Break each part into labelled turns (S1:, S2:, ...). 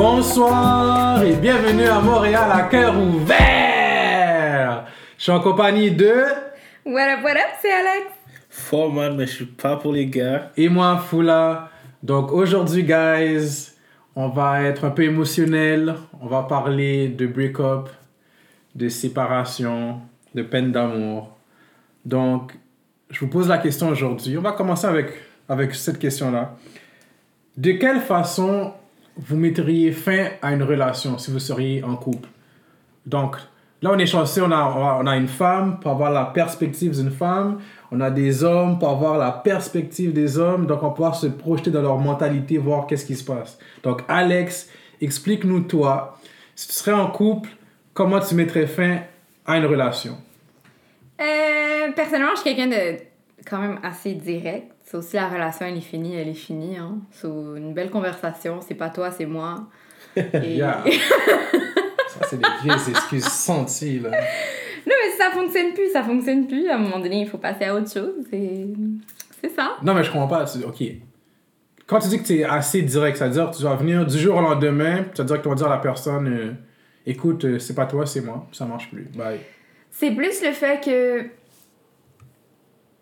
S1: Bonsoir et bienvenue à Montréal à cœur ouvert. Je suis en compagnie de
S2: What up, what up, c'est Alex.
S3: Fort man, mais je suis pas pour les gars.
S1: et moi Fula. Donc aujourd'hui, guys, on va être un peu émotionnel. On va parler de break-up, de séparation, de peine d'amour. Donc, je vous pose la question aujourd'hui. On va commencer avec, avec cette question-là. De quelle façon vous mettriez fin à une relation si vous seriez en couple? Donc, là, on est chanceux, on a, on a, une femme pour avoir la perspective d'une femme. On a des hommes pour avoir la perspective des hommes. Donc, on va pouvoir se projeter dans leur mentalité, voir qu'est-ce qui se passe. Donc, Alex, explique-nous, toi, si tu serais en couple, comment tu mettrais fin à une relation?
S2: Euh, personnellement, je suis quelqu'un de quand même assez direct. C'est aussi la relation, elle est finie, elle est finie. Hein. C'est une belle conversation, c'est pas toi, c'est moi. Et-.
S1: Ça, c'est des vieilles excuses senties, là.
S2: non, mais ça fonctionne plus, ça fonctionne plus. À un moment donné, il faut passer à autre chose. et C'est ça.
S1: Non, mais je comprends pas. Ok. Quand tu dis que tu es assez direct, c'est-à-dire que tu vas venir du jour au lendemain, tu vas directement dire à la personne euh, écoute, euh, c'est pas toi, c'est moi, ça marche plus. Bye.
S2: C'est plus le fait que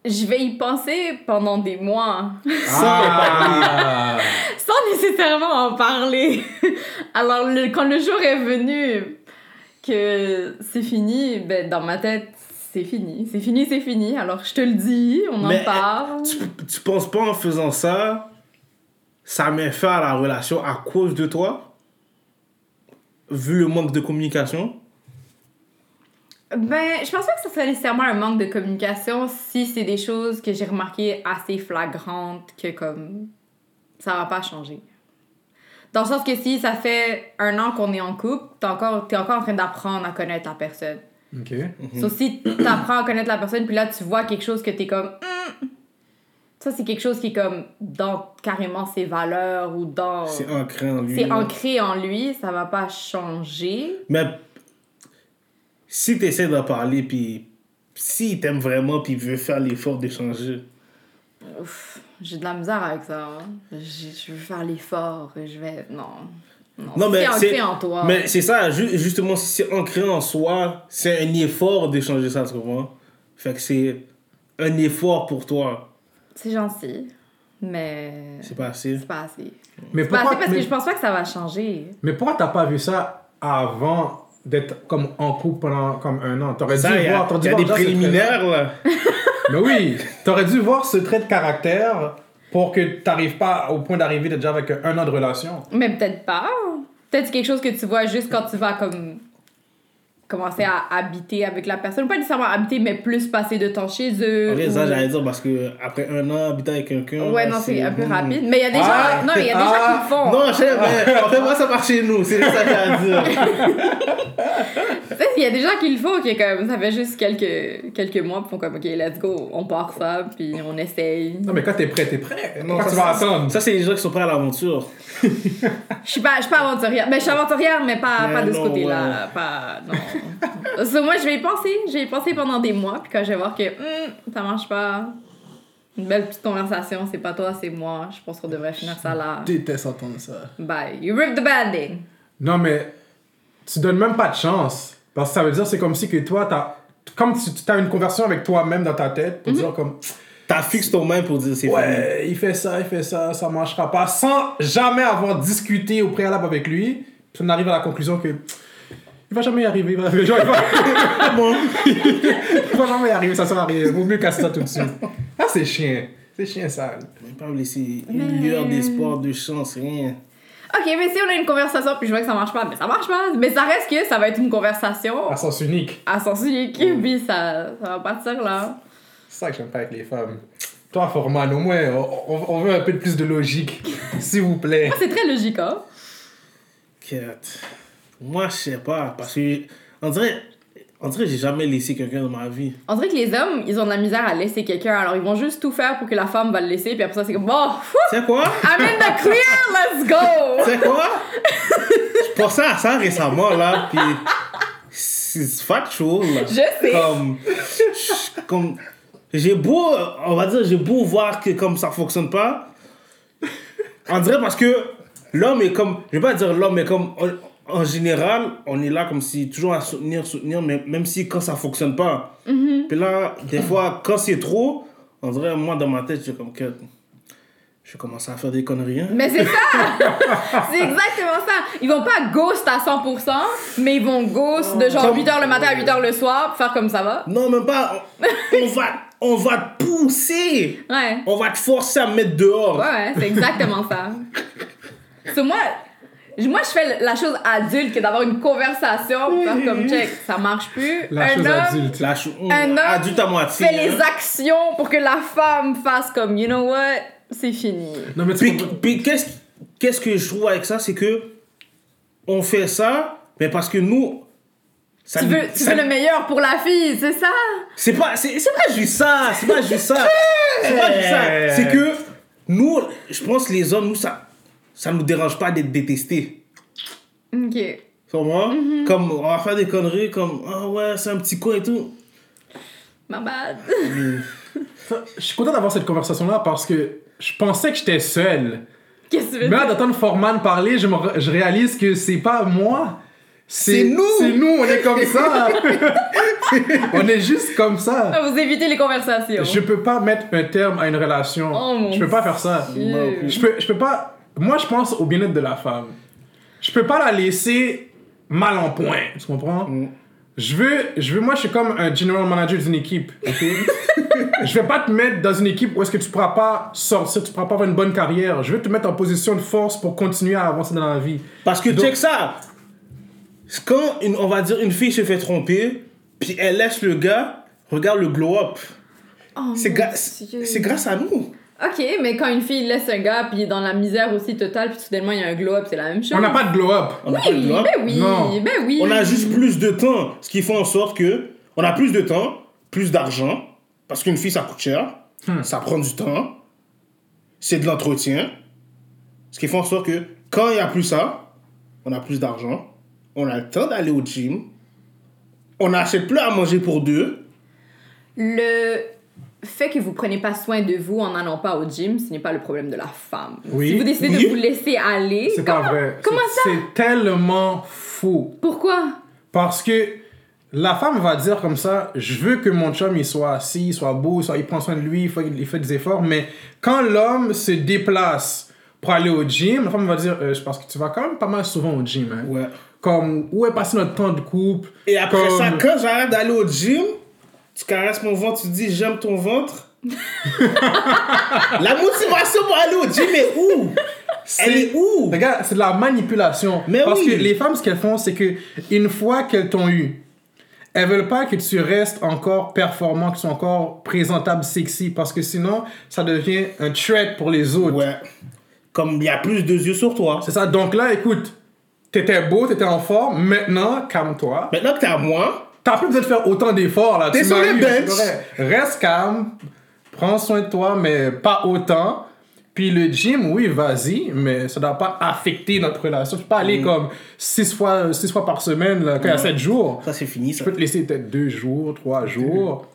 S2: je vais y penser pendant des mois.
S1: Ah!
S2: sans nécessairement en parler. Alors, le- quand le jour est venu que c'est fini, ben, dans ma tête, c'est fini. C'est fini, c'est fini. Alors, je te le dis, on en
S3: Mais,
S2: parle.
S3: Tu, tu penses pas en faisant ça, ça met fin à la relation à cause de toi? Vu le manque de communication?
S2: Ben, je pense pas que ce serait nécessairement un manque de communication si c'est des choses que j'ai remarquées assez flagrantes que, comme, ça va pas changer. Dans le sens que si ça fait un an qu'on est en couple, t'es encore, t'es encore en train d'apprendre à connaître la personne.
S1: Ok.
S2: Sauf si t'apprends à connaître la personne, puis là, tu vois quelque chose que t'es comme... Hmm. Ça, c'est quelque chose qui est comme dans carrément ses valeurs ou dans...
S3: C'est ancré en lui.
S2: C'est ancré en lui, ça va pas changer.
S3: Mais si tu essaies d'en parler, puis s'il t'aime vraiment, puis il veut faire l'effort d'échanger,
S2: Ouf, j'ai de la misère avec ça. hein. Je veux faire l'effort, je vais... Non. Non,
S3: Non, mais
S2: c'est en toi.
S3: Mais c'est ça, ju- justement, si c'est ancré en soi, c'est un effort d'échanger ça, tu comprends? Fait que c'est un effort pour toi.
S2: C'est gentil, mais...
S3: C'est pas assez.
S2: C'est pas assez.
S1: Mais
S2: C'est pas
S1: pourquoi,
S2: assez parce
S1: mais,
S2: que je pense pas que ça va changer.
S1: mais pourquoi t'as pas vu ça avant d'être comme en couple pendant comme un an? T'aurais dû
S3: il y a,
S1: voir, t'aurais
S3: il
S1: dû
S3: y a
S1: voir
S3: des préliminaires, là.
S1: Mais oui, t'aurais dû voir ce trait de caractère pour que t'arrives pas au point d'arriver déjà avec un an de relation.
S2: Mais peut-être pas. Peut-être quelque chose que tu vois juste quand tu vas comme commencer à habiter avec la personne. Pas nécessairement habiter, mais plus passer de temps chez eux.
S3: En vrai, ça, j'allais dire parce que après un an, habiter avec quelqu'un.
S2: Ouais,
S3: là,
S2: non, c'est un peu rapide. Mais il y a des
S1: Ah,
S2: gens, non, mais il y a des
S1: ah,
S2: gens qui le font.
S3: Non, je sais, mais en fait, moi, ça marche chez nous. C'est ça que à dire.
S2: Tu sais, il y a des gens qui le font, qui est comme, ça fait juste quelques, quelques mois, puis font comme, ok, let's go, on part ça, puis on essaye.
S1: Non, mais quand t'es prêt, t'es prêt.
S3: Non,
S1: Pourquoi
S3: ça,
S1: tu vas
S3: ça-
S1: attendre?
S3: Ça, c'est les gens qui sont prêts à l'aventure.
S2: Je suis pas, je suis pas aventurière. Ben, je suis aventurière, mais pas,
S3: Mais
S2: pas de ce côté-là. Pas, non. So, moi, je vais y penser. Je vais y penser pendant des mois, puis quand je vais voir que hum, ça marche pas, une belle petite conversation, c'est pas toi, c'est moi. Je pense qu'on devrait finir ça là.
S1: Je déteste entendre ça.
S2: Bye. You rip the banding.
S1: Non, mais tu donnes même pas de chance. Parce que ça veut dire, c'est comme si que toi, t'as. Comme tu tu as une conversation avec toi-même dans ta tête pour dire comme
S3: T'as fixé ton main pour dire c'est fini.
S1: ouais il fait ça il fait ça ça marchera pas sans jamais avoir discuté au préalable avec lui puis on arrive à la conclusion que va jamais y arriver il va, il va, il va jamais y arriver ça sert à rien. Vaut mieux casser ça tout de suite. Ah c'est chiant c'est chiant sale
S3: On peut pas me laisser
S2: Mais-
S3: une lueur d'espoir, de chance, rien.
S2: Ok, mais si on a une conversation, puis je vois que ça marche pas, mais ça marche pas. Mais ça reste que ça va être une conversation.
S1: À sens unique.
S2: À sens unique, puis ça, ça va partir là.
S1: c'est ça que j'aime pas avec les femmes. Toi Forman au moins on, veut un peu de plus de logique s'il vous plaît.
S2: C'est très logique, hein?
S3: Cat. Moi, je sais pas, parce que on dirait, on dirait que j'ai jamais laissé quelqu'un dans ma vie.
S2: On dirait que les hommes, ils ont de la misère à laisser quelqu'un, alors ils vont juste tout faire pour que la femme va le laisser, puis après ça, c'est comme, bon,
S3: sais quoi?
S2: I'm in the clear, let's go!
S3: sais quoi? je pensais à ça récemment, là, puis c'est factual, là.
S2: Je sais.
S3: Comme, comme, j'ai beau, on va dire, j'ai beau voir que comme ça fonctionne pas, on dirait parce que l'homme est comme, je vais pas dire l'homme, mais comme en général, on est là comme si toujours à soutenir, soutenir, mais même si quand ça fonctionne pas.
S2: Mm-hmm.
S3: Puis là, des fois, quand c'est trop, on dirait, moi dans ma tête, j'ai comme que je vais commencer à faire des conneries. hein.
S2: Mais c'est ça! c'est exactement ça! Ils vont pas ghost à 100%, mais ils vont ghost de genre
S3: Comme-
S2: 8h le matin à 8h le soir, faire comme ça va.
S3: Non, même pas. On, va, on va te pousser.
S2: Ouais.
S3: On va te forcer à me mettre dehors.
S2: Ouais, ouais, c'est exactement ça. So, moi, je- moi, je fais la chose adulte que d'avoir une conversation pour faire comme check, ça marche plus.
S1: La
S2: un
S1: chose
S2: homme
S1: adulte.
S3: La chou-
S2: Un homme
S3: adulte à moitié.
S2: fait
S3: hein.
S2: les actions pour que la femme fasse comme, you know what, c'est fini.
S1: Non, mais tu
S3: Puis, puis qu'est-ce qu'est-ce que je trouve avec ça, c'est que on fait ça, mais parce que nous. Ça
S2: Tu veux, tu
S3: ça-
S2: veux le meilleur pour la fille, c'est ça?
S3: C'est pas, c'est, c'est pas juste ça, c'est pas juste ça. C'est pas juste ça. C'est que nous, je pense les hommes, nous, ça, ça nous dérange pas d'être détestés.
S2: Ok.
S3: Tu comprends?
S2: Mm-hmm.
S3: Comme, on va faire des conneries comme, ah ouais, c'est un petit coin et tout.
S2: Ma bad.
S1: Je suis content d'avoir cette conversation-là parce que je pensais que j'étais seul.
S2: Qu'est-ce que tu veux
S1: Mais là, d'entendre Forman parler, je, me je réalise que c'est pas moi.
S3: C'est nous.
S1: C'est nous, on est comme ça. on est juste comme ça.
S2: Ah, Vous évitez les conversations.
S1: Je peux pas mettre un terme à une relation.
S2: Oh, mon
S1: je peux pas faire ça.
S2: Dieu.
S1: Je peux, je peux pas. Moi, je pense au bien-être de la femme. Je peux pas la laisser mal en point. Tu comprends?
S3: Mm.
S1: Je veux, je veux, moi, je suis comme un general manager d'une équipe. ok? je vais pas te mettre dans une équipe où est-ce que tu pourras pas sortir, tu pourras pas avoir une bonne carrière. Je veux te mettre en position de force pour continuer à avancer dans la vie.
S3: Parce que
S1: Donc-
S3: check ça. Quand, une, on va dire, une fille se fait tromper, puis elle laisse le gars, regarde le glow-up.
S2: Oh,
S3: C'est,
S2: mon
S3: ga-
S2: Dieu.
S3: c'est grâce à nous.
S2: Ok, mais quand une fille laisse un gars puis il est dans la misère aussi totale puis soudainement il y a un glow-up, c'est la même chose.
S1: On n'a pas de glow-up.
S3: On n'a pas de
S2: Oui,
S3: glow-up.
S2: ben oui,
S1: Non.
S2: ben oui.
S3: On a juste plus de temps. Ce qui fait en sorte que on a plus de temps, plus d'argent. Parce qu'une fille, ça coûte cher. Ça prend du temps. C'est de l'entretien. Ce qui fait en sorte que quand il n'y a plus ça, on a plus d'argent. On a le temps d'aller au gym. On n'achète plus à manger pour deux.
S2: Le fait que vous prenez pas soin de vous en n'allant pas au gym, ce n'est pas le problème de la femme.
S1: Oui.
S2: Si vous décidez
S3: Oui.
S2: de vous laisser aller,
S1: C'est pas
S2: comment-
S1: vrai.
S2: Comment
S1: C'est-
S2: ça?
S1: C'est tellement faux.
S2: Pourquoi?
S1: Parce que la femme va dire comme ça, je veux que mon chum il soit assis, il soit beau, il, soit- il prend soin de lui, il fait, il fait des efforts, mais quand l'homme se déplace pour aller au gym, la femme va dire, euh, je pense que tu vas quand même pas mal souvent au gym. hein.
S3: Ouais.
S1: Comme, où est passé notre temps de couple?
S3: Et après
S1: Comme-
S3: ça, quand j'arrête d'aller au gym, tu caresses mon ventre, tu dis j'aime ton ventre. La motivation pour aller au gym est où? Elle est où?
S1: Regarde, c'est de la manipulation.
S3: Mais
S1: Parce
S3: oui.
S1: que les femmes, ce qu'elles font, c'est que une fois qu'elles t'ont eu, elles veulent pas que tu restes encore performant, que tu sois encore présentable, sexy, parce que sinon, ça devient un threat pour les autres.
S3: Ouais. Comme il y a plus de yeux sur toi.
S1: C'est ça. Donc là, écoute, t'étais beau, t'étais en forme. Maintenant, calme-toi.
S3: Maintenant que t'es à moi,
S1: T'as plus besoin de faire autant d'efforts là.
S3: T'es
S1: Tu
S3: sur le bench.
S1: Reste calme. Prends soin de toi, mais pas autant. Puis le gym, oui, vas-y, mais ça doit pas affecter notre relation. Tu peux pas aller comme six fois, six fois par semaine là, quand il y a sept jours.
S3: ça c'est fini ça.
S1: Je peux te laisser peut-être deux jours, trois jours.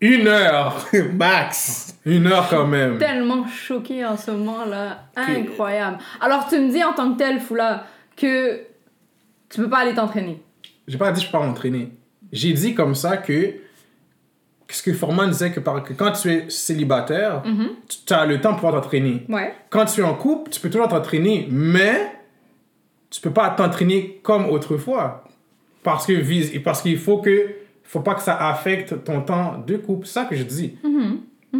S1: Une heure.
S3: Max.
S1: Une heure quand même.
S2: Tellement choquée en ce moment-là. Incroyable. Alors, tu me dis en tant que tel, Foula, que tu peux pas aller t'entraîner.
S1: J'ai pas dit que je peux pas m'entraîner. J'ai dit comme ça que ce que Forman disait que, par- que quand tu es célibataire, tu as le temps pour t'entraîner.
S2: Ouais.
S1: Quand tu es en couple, tu peux toujours t'entraîner, mais tu peux pas t'entraîner comme autrefois. Parce que parce qu'il faut que faut pas que ça affecte ton temps de couple. C'est ça que je dis.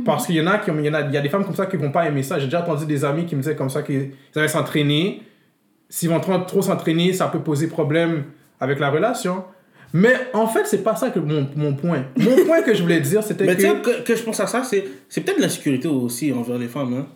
S1: Parce qu'il y en a qui ont- il y en a, il y a des femmes comme ça qui vont pas aimer ça. J'ai déjà entendu des amis qui me disaient comme ça qu'ils allaient s'entraîner. S'ils vont trop s'entraîner, ça peut poser problème avec la relation. Mais en fait, c'est pas ça que mon, mon point. Mon point que je voulais dire, c'était
S3: Mais tu sais
S1: que...
S3: que, que je pense à ça, c'est, c'est peut-être l'insécurité aussi envers les femmes. Hein.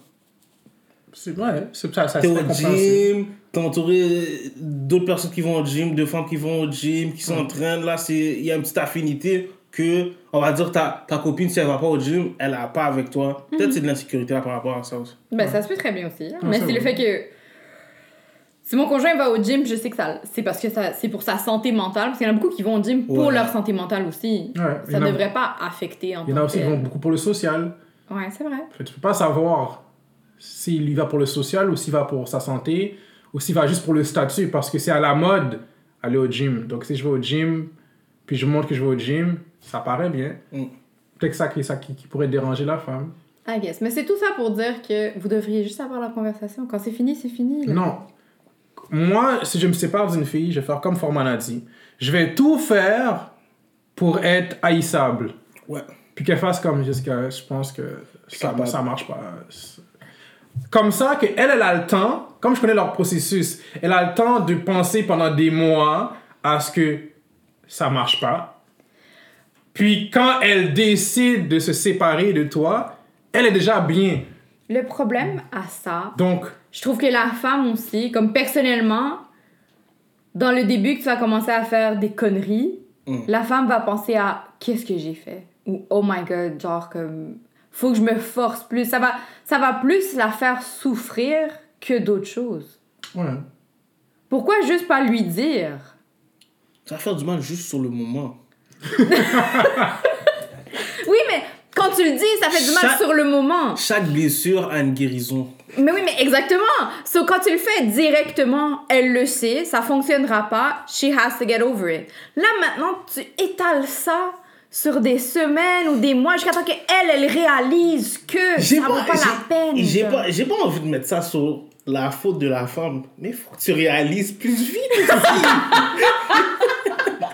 S1: C'est ouais, c'est- ça, ça
S3: T'es au gym, t'es entouré d'autres personnes qui vont au gym, de femmes qui vont au gym, qui s'entraînent. Là, c'est, il y a une petite affinité que, on va dire, ta, ta copine, si elle va pas au gym, elle a pas avec toi. Peut-être c'est de l'insécurité là par rapport à ça aussi.
S2: Ben, ça se peut très bien aussi. hein. Mais c'est le fait que. Si mon conjoint va au gym, je sais que ça, c'est parce que ça, c'est pour sa santé mentale. Parce qu'il y en a beaucoup qui vont au gym pour
S3: Ouais.
S2: leur santé mentale aussi.
S1: Ouais,
S2: ça
S1: a-
S2: devrait pas affecter en
S1: Il y en a aussi qui vont beaucoup pour le social.
S2: Ouais, c'est vrai.
S1: Que Tu peux pas savoir s'il y va pour le social ou s'il va pour sa santé ou s'il va juste pour le statut, parce que c'est à la mode aller au gym. Donc si je vais au gym, puis je montre que je vais au gym, ça paraît bien.
S3: Mm.
S1: Peut-être que ça, qui- ça qui, qui pourrait déranger la femme.
S2: I guess. Mais c'est tout ça pour dire que vous devriez juste avoir la conversation. Quand c'est fini, c'est fini. là.
S1: Non. Moi, si je me sépare d'une fille, je vais faire comme Forman a dit. Je vais tout faire pour être haïssable.
S3: Ouais.
S1: Puis qu'elle fasse comme jusqu'à. Je pense que ça, ça marche pas. Comme ça, qu'elle, elle a le temps, comme je connais leur processus, elle a le temps de penser pendant des mois à ce que ça marche pas. Puis quand elle décide de se séparer de toi, elle est déjà bien.
S2: Le problème à ça,
S1: Donc,
S2: je trouve que la femme aussi, comme personnellement, dans le début que tu vas commencer à faire des conneries,
S3: Mm.
S2: la femme va penser à qu'est-ce que j'ai fait? Ou oh my god, genre comme faut que je me force plus. Ça va, ça va plus la faire souffrir que d'autres choses.
S1: ouais.
S2: Pourquoi juste pas lui dire?
S3: Ça va faire du mal juste sur le moment.
S2: Oui, mais quand tu le dis, ça fait du mal
S3: Chaque-
S2: sur le moment.
S3: Chaque blessure a une guérison.
S2: Mais oui, mais exactement. So, quand tu le fais directement, elle le sait, ça fonctionnera pas. She has to get over it. Là, maintenant, tu étales ça sur des semaines ou des mois jusqu'à temps qu'elle, elle réalise que ça vaut pas la peine.
S3: J'ai pas, j'ai pas envie de mettre ça sur la faute de la femme. Mais faut que tu réalises plus vite.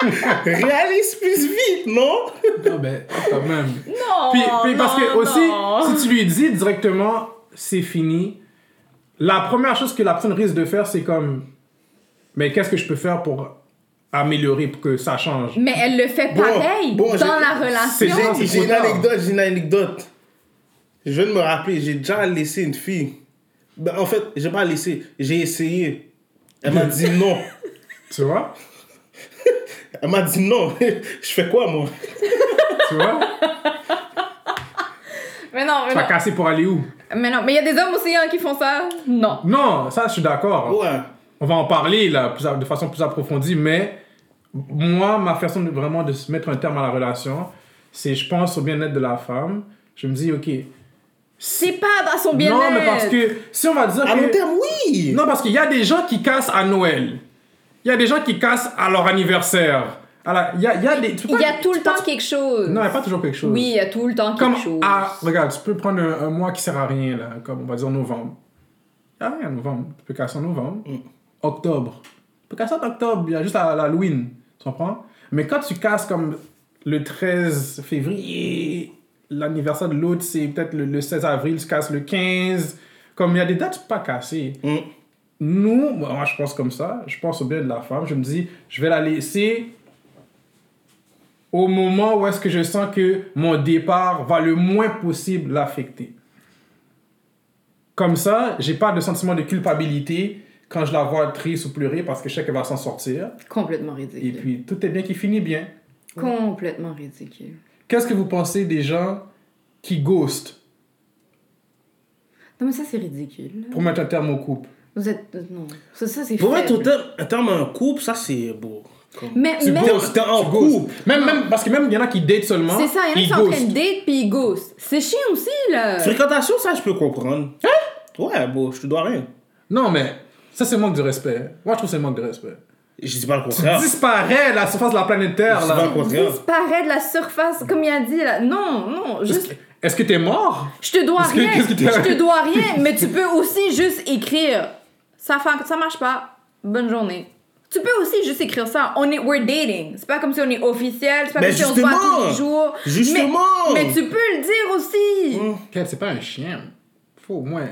S3: Réalise plus vite, non?
S1: Non, ben, quand même.
S2: Non,
S1: Puis, puis parce que
S2: non,
S1: aussi,
S2: non.
S1: si tu lui dis directement, c'est fini, la première chose que la personne risque de faire, c'est comme, mais qu'est-ce que je peux faire pour améliorer, pour que ça change?
S2: Mais elle le fait pareil
S3: bon,
S2: dans la relation.
S3: J'ai une anecdote, j'ai une anecdote. Je viens de me rappeler, j'ai déjà laissé une fille. Ben, en fait, j'ai pas laissé, j'ai essayé. Elle m'a dit non.
S1: Tu vois?
S3: Elle m'a dit non. Je fais quoi, moi?
S1: Tu vois?
S2: Mais non, mais
S1: Tu vas
S2: non.
S1: casser pour aller où?
S2: Mais non, mais il y a des hommes aussi hein, qui font ça. Non.
S1: Non, ça, je suis d'accord.
S3: Ouais.
S1: On va en parler là, de façon plus approfondie, mais moi, ma façon de vraiment de se mettre un terme à la relation, c'est je pense au bien-être de la femme. Je me dis, ok.
S2: C'est pas dans son bien-être.
S1: Non, mais parce que si on va dire
S3: À
S1: que-
S3: long terme, oui.
S1: Non, parce qu'il y a des gens qui cassent à Noël. Il y a des gens qui cassent à leur anniversaire. Il y a, il y a des.
S2: y
S1: pas-
S2: a tout le temps quelque chose.
S1: Non, il n'y a pas toujours quelque chose.
S2: Oui, il y a tout le temps quelque
S1: Comme,
S2: chose.
S1: ah, regarde, tu peux prendre un, un mois qui sert à rien, là, comme on va dire novembre. Il n'y a rien en novembre. Tu peux casser en novembre.
S3: Mm.
S1: Octobre. Tu peux casser en octobre, il y a juste à l'Halloween. Tu comprends? Mais quand tu casses comme le 13 février, l'anniversaire de l'autre, c'est peut-être le, le 16 avril, tu casses le 15. Comme il y a des dates, tu peux pas casser.
S3: Mm.
S1: Nous, moi je pense comme ça, je pense au bien de la femme, je me dis, je vais la laisser au moment où est-ce que je sens que mon départ va le moins possible l'affecter. Comme ça, j'ai pas de sentiment de culpabilité quand je la vois triste ou pleurer parce que je sais qu'elle va s'en sortir.
S2: Complètement
S1: Et
S2: ridicule.
S1: puis, tout est bien qui finit bien.
S2: Complètement ridicule.
S1: Qu'est-ce que vous pensez des gens qui ghostent?
S2: Non, mais ça, c'est ridicule.
S1: pour mettre un terme au couple
S2: Vous êtes. Non. Ça, ça c'est
S3: Pour mettre au terme, un terme à un couple, ça c'est beau. Comme-
S2: Mais,
S1: Tu ghostes,
S3: T'es en
S1: tu
S3: couple.
S1: Même, même, parce que même il y en a qui datent seulement.
S2: c'est ça, il y en a qui
S1: ils
S2: sont en train de date puis ils ghostent. C'est chiant aussi, là.
S3: Fréquentation, ça je peux comprendre. Ouais, bon, je te dois rien.
S1: Non, mais ça, c'est manque de respect. Moi, je trouve que c'est manque de respect.
S3: Je dis pas le
S1: Tu
S3: contraire.
S1: disparais de la surface de la planète Terre,
S3: Je dis pas le
S1: là.
S3: contraire.
S2: Disparaît de la surface, comme il a dit, là. Non, non, juste.
S1: Est-ce que t'es mort?
S2: Je te dois
S1: que-
S2: rien.
S1: qu'est-ce que
S2: Je te dois rien, mais tu peux aussi juste écrire. Ça, fa- ça marche pas. Bonne journée. Tu peux aussi juste écrire ça. On est, we're dating. C'est pas comme si on est officiel. C'est pas
S3: Mais
S2: comme si on se voit tous les jours.
S3: Justement.
S2: Mais, mais tu peux le dire aussi.
S1: Quel, C'est pas un chien. Faut au moins.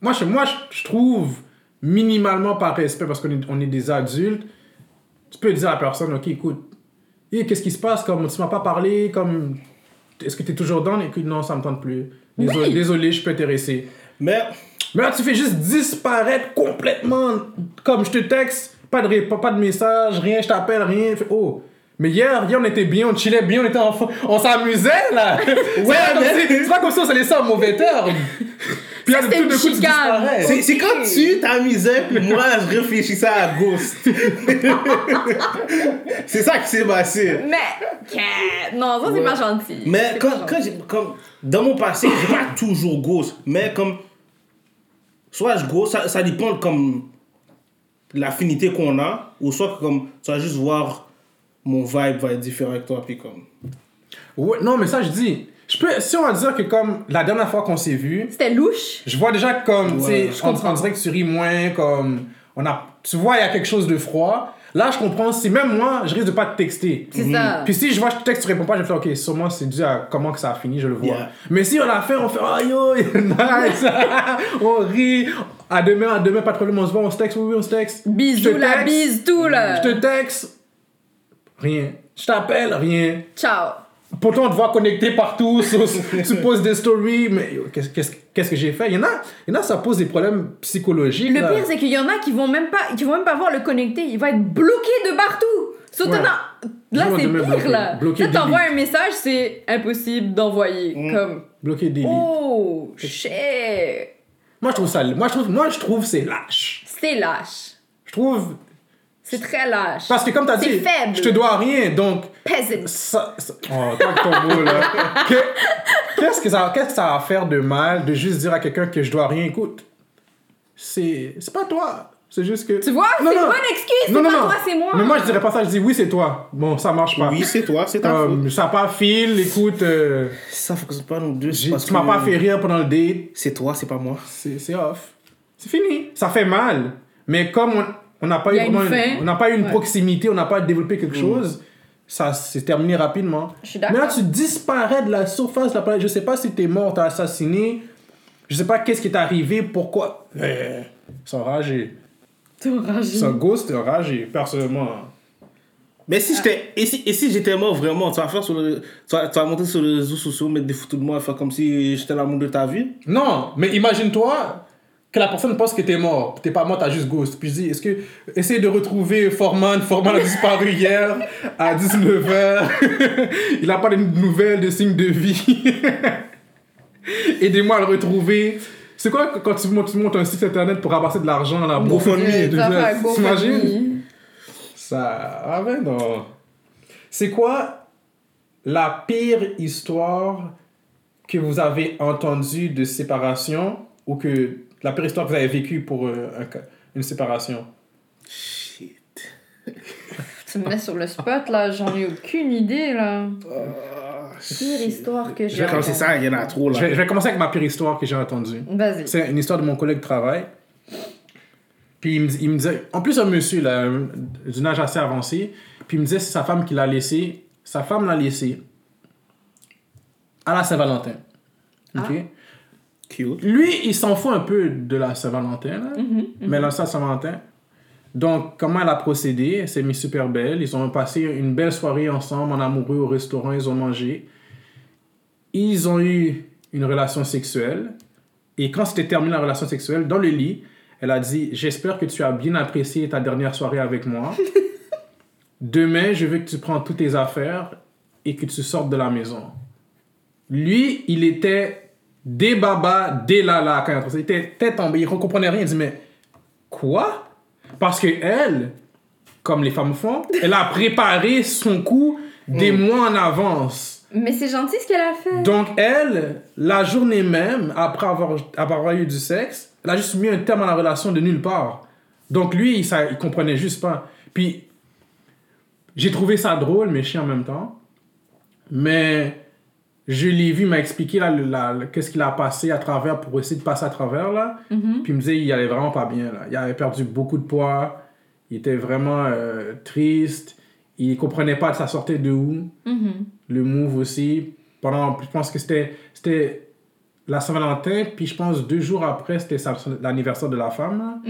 S1: Moi, je, moi, je, je trouve minimalement par respect parce qu'on est, on est des adultes. Tu peux dire à la personne, ok, écoute, hey, qu'est-ce qui se passe? Comme tu m'as pas parlé, comme est-ce que tu es toujours dans? Écoute, non, ça me tente plus. Désolé,
S2: Oui.
S1: désolé, je peux t'intéresser.
S3: Mais
S1: Mais là, tu fais juste disparaître complètement. Comme je te texte, pas de, pas, pas de message, rien, je t'appelle, rien. Fait, oh. Mais hier, hier, on était bien, on chillait bien, on était en on s'amusait là. C'est pas comme
S3: mais-
S1: si- c'est pas comme si on se laissait en mauvais terme. Puis là, tout d'un coup, tu disparais.
S3: c'est c'est quand tu t'amusais, puis moi je réfléchissais à Ghost. c'est ça qui s'est passé.
S2: Mais. Non, ça, c'est
S3: Ouais.
S2: pas gentil.
S3: Mais quand, quand j'ai. Comme, dans mon passé, j'ai pas toujours Ghost. Mais comme. Soit je Ghost, ça, ça dépend comme. l'affinité qu'on a, ou soit comme tu vas juste voir mon vibe va être différent avec toi, puis comme.
S1: Ouais, non, mais ça, je dis. Je peux, si on va dire que comme la dernière fois qu'on s'est vu,
S2: C'était louche.
S1: je vois déjà que comme, tu sais,
S2: je
S1: on,
S2: comprends.
S1: on dirait que tu ris moins, comme, on a, tu vois, il y a quelque chose de froid. Là, je comprends, si même moi, je risque de pas te texter.
S2: C'est ça.
S1: Puis si je vois que je te texte, tu réponds pas, je vais faire, ok, sûrement c'est dû à comment que ça a fini, je le vois.
S3: Yeah.
S1: Mais si on l'a fait, on fait, oh yo, nice, on rit, à demain, à demain, pas de problème, on se voit, on se texte, oui, oui, on se texte.
S2: Bisous,
S1: texte,
S2: bise, tout là.
S1: Je te texte, rien. Je t'appelle, rien.
S2: Ciao.
S1: Pourtant, on te voit connecté partout, sur- tu poses des stories, mais qu'est-ce qu'est-ce- qu'est-ce que j'ai fait? Il y en a, il y en a, ça pose des problèmes psychologiques.
S2: Le
S1: là.
S2: pire, c'est qu'il y en a qui vont même pas, qui vont même pas voir le connecter. Il va être bloqué de partout.
S1: Ouais.
S2: dans- Là, c'est pire,
S1: bloquer.
S2: là.
S1: Bloquer,
S2: là, t'envoies un message, c'est impossible d'envoyer.
S3: Mm.
S2: Comme,
S1: Bloqué
S2: oh, shit.
S1: Moi, je trouve ça, moi, je trouve, moi, je trouve c'est lâche.
S2: C'est lâche.
S1: Je trouve,
S2: C'est très lâche.
S1: parce que comme t'as dit,
S2: faible.
S1: je te dois rien, donc
S2: Peasant.
S1: ça, ça- oh, ton mot là. Que- Qu'est-ce que ça, qu'est-ce que ça va faire de mal de juste dire à quelqu'un que je dois rien? Écoute, c'est, c'est pas toi. C'est juste que.
S2: Tu vois, c'est
S1: Non,
S2: une
S1: non.
S2: bonne excuse. C'est
S1: Non,
S2: pas
S1: non, non.
S2: toi, c'est moi.
S1: Mais moi, je dirais pas ça. Je dis oui, c'est toi. Bon, ça marche pas.
S3: Oui, c'est toi, c'est ta faute.
S1: Comme, ça pas fil. Écoute, euh,
S3: Ça fonctionne pas nous deux. parce
S1: tu m'as pas fait rire pendant le date.
S3: C'est toi, c'est pas moi.
S1: C'est, c'est off. C'est fini. Ça fait mal. Mais comme on on n'a pas, eu
S2: une
S1: vraiment
S2: fin.
S1: une- on n'a pas eu une
S2: Ouais.
S1: proximité, on n'a pas développé quelque chose, ça s'est terminé rapidement.
S2: Je suis
S1: Mais là, tu disparais de la surface de la planète. Je sais pas si t'es mort, t'as assassiné. Je sais pas qu'est-ce qui t'est arrivé, pourquoi. Euh, Ils sont enragés.
S2: T'es enragé.
S1: Ils sont ghost, t'es enragé, personnellement.
S3: Mais si j'étais, et si, et si j'étais mort vraiment, tu vas faire sur le, tu vas, tu vas monter sur les réseaux sociaux, mettre des photos de moi, faire comme si j'étais l'amour de ta vie?
S1: Non, mais imagine-toi que la personne pense que t'es mort. T'es pas mort, t'as juste ghost. Puis je dis, est-ce que. Essaye de retrouver Forman. Forman a disparu hier à 19h. Il a pas de nouvelles, de signes de vie. Aidez-moi à le retrouver. C'est quoi quand tu montes, tu montes un site internet pour ramasser de l'argent bourse
S3: GoFundMe,
S1: T'imagines? Ça. Ah ben non. C'est quoi la pire histoire que vous avez entendue de séparation ou que la pire histoire que vous avez vécue pour euh, un une séparation
S3: Shit.
S2: Tu me mets sur le spot, là. J'en ai aucune idée, là. Pire histoire que j'ai.
S3: Comme c'est ça, il y en a trop là.
S1: je vais, je vais commencer avec ma pire histoire que j'ai entendue.
S2: Vas-y.
S1: C'est une histoire de mon collègue de travail. Puis il me, il me disait, en plus un monsieur là, un- d'un âge assez avancé, puis il me disait c'est sa femme qui l'a laissé. Sa femme l'a laissé à la Saint-Valentin. Ok?
S3: Cute.
S1: Lui, il s'en fout un peu de la Saint-Valentin, là. mais là, ça, Saint-Valentin. Donc, comment elle a procédé? Elle s'est mise super belle. Ils ont passé une belle soirée ensemble, en amoureux, au restaurant. Ils ont mangé. Ils ont eu une relation sexuelle. Et quand c'était terminé la relation sexuelle, dans le lit, elle a dit J'espère que tu as bien apprécié ta dernière soirée avec moi. Demain, je veux que tu prends toutes tes affaires et que tu sortes de la maison. Lui, il était des babas, des lala quand il était tête tombée, il ne comprenait rien. Il dit Mais quoi? Parce que elle, comme les femmes font, elle a préparé son coup des mois en avance.
S2: Mais c'est gentil ce qu'elle a fait.
S1: Donc, elle, la journée même, après avoir, après avoir eu du sexe, elle a juste mis un terme à la relation de nulle part. Donc, lui, il, ça, il comprenait juste pas. Puis, j'ai trouvé ça drôle, mais chiant en même temps. Mais je l'ai vu, il m'a expliqué là, la- le- qu'est-ce qu'il a passé à travers pour essayer de passer à travers là.
S2: Mhm.
S1: Puis il me disait il allait vraiment pas bien là. Il avait perdu beaucoup de poids. Il était vraiment euh, triste. Il comprenait pas ça sortait de où.
S2: Mhm.
S1: Le move aussi. Pendant, je pense que c'était c'était la Saint-Valentin. Puis je pense deux jours après c'était sa- l'anniversaire de la femme.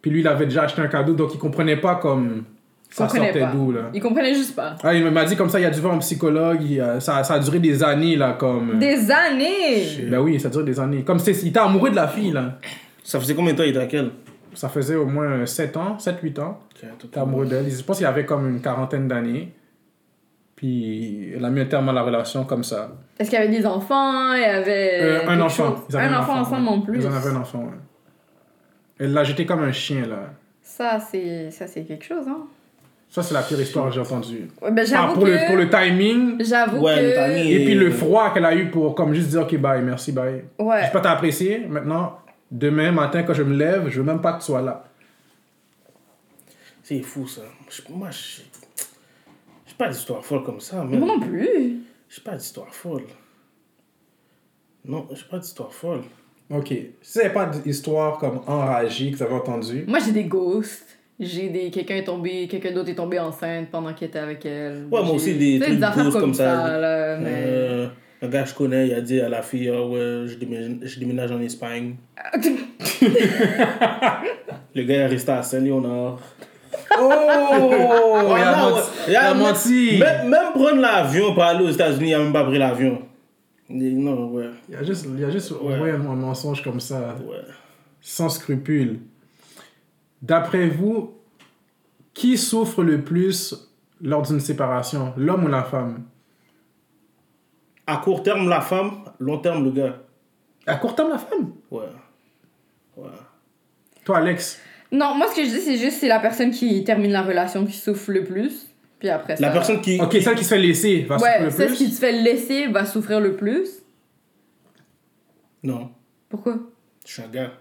S1: Puis lui il avait déjà acheté un cadeau donc il comprenait pas comme ça sortait
S2: pas.
S1: d'où là?
S2: Il comprenait juste pas.
S1: Ah, il m'a dit comme ça, il a dû voir un psychologue, il, euh, ça, ça a duré des années, là, comme...
S2: Des années!
S1: Ben oui, ça a duré des années. Comme c'est, il était amoureux de la fille, là.
S3: Ça faisait combien de temps il était avec elle?
S1: Ça faisait au moins 7 ans, 7-8 ans. Il était amoureux d'elle. Je pense qu'il avait comme une quarantaine d'années. Puis, elle a mis un terme à la relation comme ça.
S2: Est-ce qu'il y avait des enfants? Il y avait.
S1: Euh, un enfant. Ils avaient
S2: Un, enfant ensemble
S1: ouais.
S2: en plus.
S1: Ils en avaient un enfant, ouais. Elle l'a jeté comme un chien, là.
S2: Ça, c'est ça, c'est quelque chose, hein?
S1: Ça, c'est la pire histoire que j'ai entendue.
S2: Ben,
S1: Ah,
S2: j'avoue
S1: pour,
S2: que.
S1: le, pour le timing,
S2: J'avoue
S3: Ouais,
S2: que.
S3: le timing.
S1: et puis le froid qu'elle a eu pour comme juste dire, OK, bye, merci, bye.
S2: Ouais.
S1: J'espère que t'as apprécié. Maintenant, demain matin, quand je me lève, je veux même pas que tu sois là.
S3: C'est fou, ça. Je- Moi, je. J'ai pas d'histoire folle comme ça.
S2: Moi non plus.
S3: J'ai pas d'histoire folle. Non, j'ai pas d'histoire folle.
S1: Ok. Si vous pas d'histoire comme enragée que vous avez entendue,
S2: Moi, j'ai des ghosts. J'ai des. Quelqu'un est tombé. Quelqu'un d'autre est tombé enceinte pendant qu'il était avec elle.
S3: Ouais, moi aussi, des trucs
S2: affaires
S3: ghosts comme ça.
S2: là, mais...
S3: Euh, un gars que je connais, il a dit à la fille Ah Ouais, je déménage, je déménage en Espagne. Le gars est resté à Saint-Léonard.
S1: Oh, il a
S3: non,
S1: menti. Il a menti.
S3: Même, même prendre l'avion pour aller aux États-Unis, il a même pas pris l'avion. Il dit, Non, ouais.
S1: Il a juste, il a juste
S3: Ouais.
S1: un mensonge comme ça,
S3: ouais.
S1: sans scrupule. D'après vous, qui souffre le plus lors d'une séparation, l'homme ou la femme?
S3: À court terme, la femme, long terme, le gars.
S1: À court terme, la femme?
S3: Ouais. Ouais.
S1: Toi, Alex?
S2: Non, moi, ce que je dis, c'est juste c'est la personne qui termine la relation qui souffre le plus. Puis après ça.
S3: La personne qui.
S1: Ok, celle qui se fait laisser va souffrir
S2: Ouais,
S1: le
S2: celle
S1: plus?
S2: qui se fait laisser va souffrir le plus.
S3: Non,
S2: Pourquoi?
S3: Je suis un gars.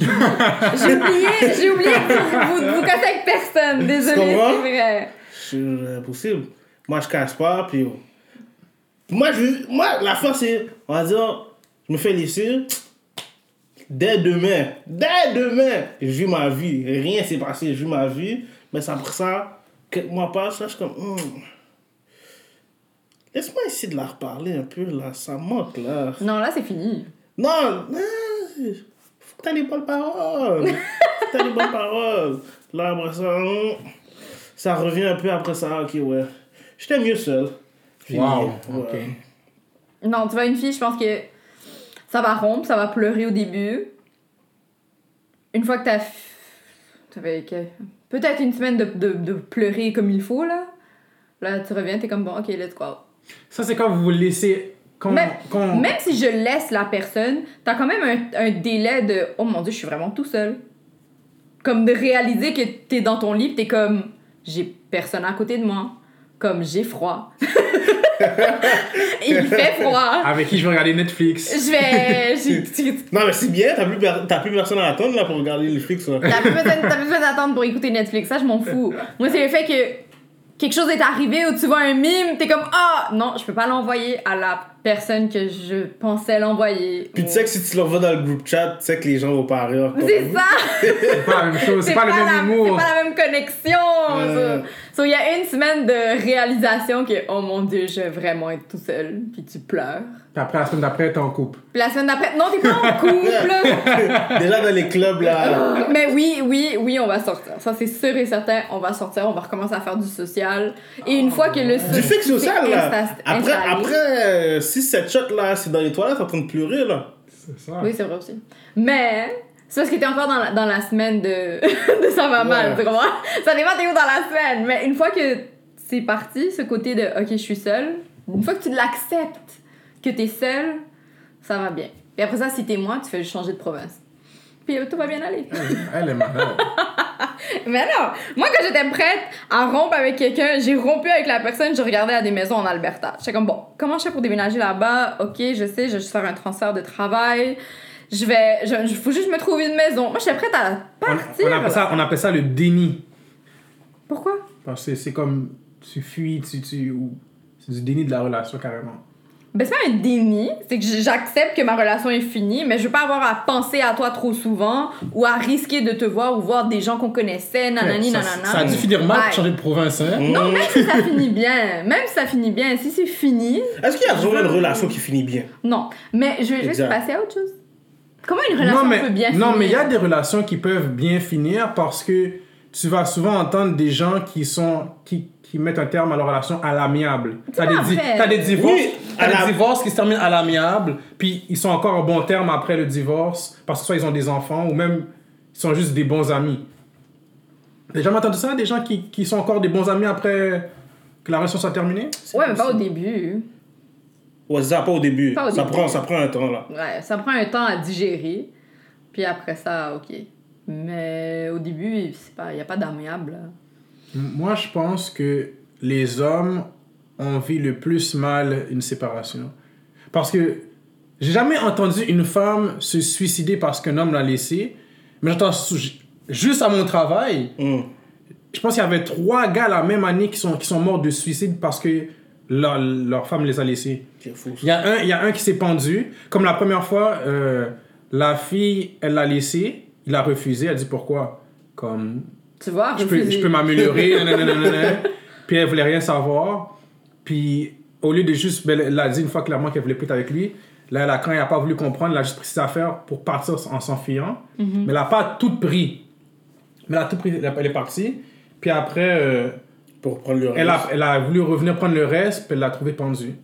S2: J'ai oublié, j'ai oublié que vous, vous, vous cassez avec personne.
S3: Comprends?
S2: c'est vrai.
S3: C'est impossible. Moi, je casse pas, puis. Moi, je, moi, la fin, c'est. On va dire, je me fais laisser. Dès demain, dès demain, je vis ma vie. Rien s'est passé, je vis ma vie. Mais c'est après ça, quelques mois passent, là, je suis comme. hmm. Laisse-moi essayer de la reparler un peu, là. Ça manque, là.
S2: Non, là, c'est fini.
S3: Non, non, t'aies les bonnes paroles. t'aies les bonnes paroles. Là, après ça, hum, ça revient un peu après ça. Ok, ouais. J'étais mieux seul.
S1: Wow,
S3: ouais.
S1: ok.
S2: Non, tu vois, une fille, je pense que ça va rompre, ça va pleurer au début. Une fois que t'as. f- Ça fait que- peut-être une semaine de, de, de pleurer comme il faut, là. Là, tu reviens, t'es comme bon, ok, let's go.
S1: Ça, c'est quand vous vous laissez. Quand,
S2: Même-
S1: quand-
S2: Même si je laisse la personne, t'as quand même un, un délai de oh mon dieu, je suis vraiment tout seul. Comme de réaliser que t'es dans ton lit, t'es comme j'ai personne à côté de moi. Comme j'ai froid. Il fait froid.
S1: Avec qui je vais regarder Netflix?
S2: Je vais.
S3: Non, mais c'est bien, t'as plus, per- t'as plus personne à attendre là pour regarder là.
S2: T'as plus besoin, t'as plus besoin d'attendre pour écouter Netflix, ça je m'en fous. Moi c'est le fait que quelque chose est arrivé ou tu vois un mime, t'es comme ah non, je peux pas l'envoyer à la personne que je pensais l'envoyer.
S3: Puis tu sais que si tu l'envoies dans le groupe chat, tu sais que les gens vont pas rire. comme-
S2: C'est ça!
S1: C'est pas la même chose, c'est pas, le
S2: la-
S1: même humour.
S2: C'est pas la même connexion.
S3: Euh.
S2: So, il y a une semaine de réalisation que, oh mon dieu, je vais vraiment être tout seul. Puis tu pleures.
S1: Puis après, la semaine d'après, t'es en couple.
S2: Puis la semaine d'après, non, t'es pas en couple.
S3: Déjà dans les clubs là.
S2: Mais oui, oui, oui, on va sortir. Ça, c'est sûr et certain. On va sortir, on va recommencer à faire du social. Et une fois que le
S3: Du fixe social là.
S2: insta-
S3: Après,
S2: installé-
S3: après 6-7 shots là, c'est dans les toilettes en train de pleurer là.
S1: C'est ça.
S2: Oui, c'est vrai aussi. Mais. C'est parce que t'es encore dans la, dans la semaine de, de ça va mal,
S3: Ouais.
S2: tu comprends? Ça dépend t'es où dans la semaine. Mais une fois que c'est parti, ce côté de OK, je suis seule, une fois que tu l'acceptes que t'es seule, ça va bien. Et après ça, si t'es moi, tu fais juste changer de province. Puis euh, tout va bien aller.
S1: Elle est malade.
S2: Mais non! Moi, quand j'étais prête à rompre avec quelqu'un, j'ai rompu avec la personne, je regardais à des maisons en Alberta. J'étais comme, bon, comment je fais pour déménager là-bas? Ok, je sais, je vais juste faire un transfert de travail. Je vais. Je, je- faut juste me trouver une maison. Moi, j'étais prête à
S1: On,
S2: partir.
S1: on appelle ça, on appelle ça le déni.
S2: Pourquoi?
S1: Parce que c'est comme tu fuis, tu, tu, ou c'est du déni de la relation carrément.
S2: Ben, c'est pas un déni, c'est que j'accepte que ma relation est finie, mais je veux pas avoir à penser à toi trop souvent ou à risquer de te voir ou voir des gens qu'on connaissait, nanani,
S1: ça,
S2: nanana.
S1: ça a dû finir mal
S2: Ouais.
S1: pour changer de province, hein?
S2: Non, même si ça finit bien, même si ça finit bien, si c'est fini,
S3: Est-ce qu'il y a vraiment une relation qui finit bien?
S2: Non, mais je vais juste passer à autre chose. Comment une relation
S1: non, mais,
S2: peut bien
S1: non,
S2: finir?
S1: mais il y a des relations qui peuvent bien finir parce que tu vas souvent entendre des gens qui sont qui, qui mettent un terme à leur relation à l'amiable. T'as des, di- des divorces,
S3: Oui,
S1: des
S3: la-
S1: divorces qui se terminent à l'amiable, puis ils sont encore en bon terme après le divorce parce que soit ils ont des enfants ou même ils sont juste des bons amis. T'as jamais entendu ça, des gens qui, qui sont encore des bons amis après que la relation soit terminée?
S2: Ouais, mais pas au début.
S3: Ouais, c'est ça, pas au début.
S2: Pas au
S3: ça,
S2: début.
S3: Prend, ça prend un temps là.
S2: Ouais, ça prend un temps à digérer. Puis après ça, ok. Mais au début, il n'y a pas d'amiable.
S1: Moi, je pense que les hommes ont vu le plus mal une séparation. Parce que j'ai jamais entendu une femme se suicider parce qu'un homme l'a laissé. Mais j'entends juste à mon travail,
S3: Hum.
S1: je pense qu'il y avait trois gars la même année qui sont, qui sont morts de suicide parce que leur, leur femme les a laissés.
S3: Fou.
S1: Il y a un, il y a un qui s'est pendu. Comme la première fois, euh, la fille, elle l'a laissé, il a refusé, elle dit pourquoi? Comme,
S2: Tu vois,
S1: je peux, je peux m'améliorer. Puis elle voulait rien savoir. Puis au lieu de juste, ben, elle a dit une fois clairement qu'elle voulait plus être avec lui. Là, elle a- quand elle n'a pas voulu comprendre, elle a juste pris ses affaires pour partir en s'enfuyant. Mais elle n'a pas tout pris. Mais elle a tout pris, elle est partie. Puis après, euh,
S3: Pour prendre le
S1: elle, a,
S3: reste.
S1: elle a voulu revenir prendre le reste, puis elle l'a trouvé pendu.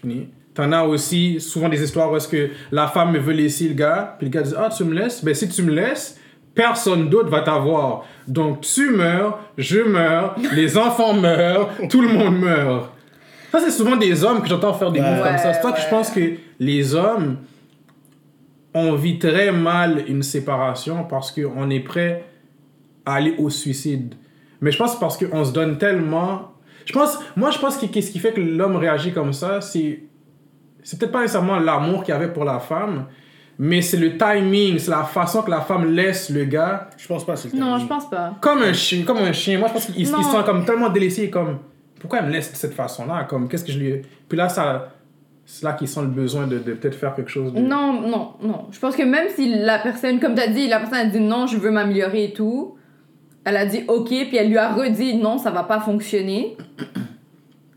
S1: Fini. T'en as aussi souvent des histoires où est-ce que la femme veut laisser le gars, puis le gars dit Ah, tu me laisses Ben, si tu me laisses, personne d'autre va t'avoir. Donc, tu meurs, je meurs, les enfants meurent, tout le monde meurt. Ça, c'est souvent des hommes que j'entends faire des
S3: Ouais.
S1: moves comme ça. C'est pour ça que je pense que les hommes, on vit très mal une séparation parce qu'on est prêt à aller au suicide. Mais je pense parce qu'on se donne tellement. Je pense, moi, je pense que qu'est-ce qui fait que l'homme réagit comme ça, c'est. C'est peut-être pas nécessairement l'amour qu'il y avait pour la femme, mais c'est le timing, c'est la façon que la femme laisse le gars.
S3: Je pense pas c'est le
S2: Non, je pense pas.
S1: Comme un chien, comme un chien. Moi, je pense qu'il se sent comme tellement délaissé, comme. Pourquoi elle me laisse de cette façon-là? Comme, qu'est-ce que je lui. Puis là, ça. C'est là qu'il sent le besoin de, de peut-être faire quelque chose. De...
S2: Non, non, non. Je pense que même si la personne, comme tu as dit, la personne a dit non, je veux m'améliorer et tout, elle a dit ok, puis elle lui a redit non, ça va pas fonctionner.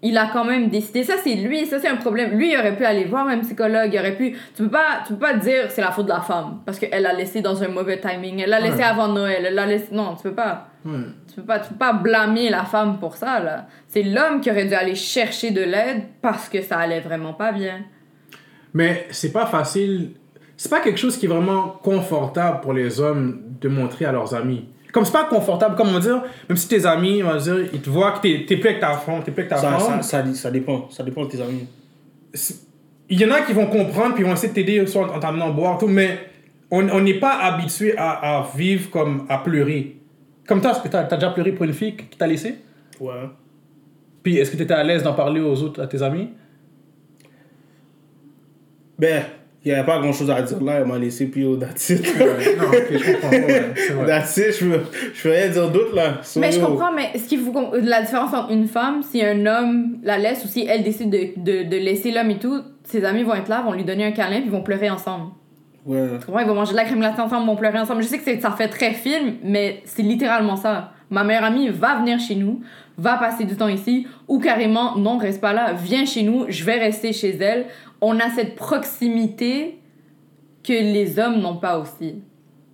S2: Il a quand même décidé. Ça, c'est lui, ça, c'est un problème. Lui, il aurait pu aller voir un psychologue, il aurait pu. Tu peux pas, tu peux pas dire c'est la faute de la femme parce qu'elle l'a laissé dans un mauvais timing. Elle l'a laissé avant Noël. Elle l'a laissé. Non, tu peux pas.
S1: Ouais.
S2: Tu peux pas, tu peux pas blâmer la femme pour ça, là. C'est l'homme qui aurait dû aller chercher de l'aide parce que ça allait vraiment pas bien.
S1: Mais c'est pas facile. C'est pas quelque chose qui est vraiment confortable pour les hommes de montrer à leurs amis. Comme c'est pas confortable, comme on va dire, même si tes amis, on va dire, ils te voient que t'es, t'es plus avec ta femme, t'es plus avec ta
S3: Ça,
S1: femme.
S3: ça, ça, ça dépend. Ça dépend de tes amis.
S1: Il y en a qui vont comprendre puis ils vont essayer de t'aider soit en t'amenant boire tout, mais on on n'est pas habitué à, à vivre comme à pleurer. Comme toi, est-ce que t'as, t'as déjà pleuré pour une fille qui t'a laissé?
S3: Ouais.
S1: Puis est-ce que t'étais à l'aise d'en parler aux autres, à tes amis?
S3: Ben, il n'y avait pas grand chose à dire là. Elle m'a laissé, puis oh, that's it.
S1: Non, ok, je comprends. ouais, c'est vrai.
S3: That's it. Je peux rien dire d'autre là. So,
S2: Mais je
S3: yo.
S2: comprends, mais ce qu'il faut qu'on- la différence entre une femme, si un homme la laisse ou si elle décide de, de, de laisser l'homme et tout, ses amis vont être là, vont lui donner un câlin puis ils vont pleurer ensemble.
S3: Ouais.
S2: Tu comprends? Ils vont manger de la crème glacée ensemble, ils vont pleurer ensemble. Je sais que ça fait très film, mais c'est littéralement ça. Ma meilleure amie va venir chez nous, va passer du temps ici, ou carrément, non, reste pas là, viens chez nous, je vais rester chez elle. On a cette proximité que les hommes n'ont pas aussi.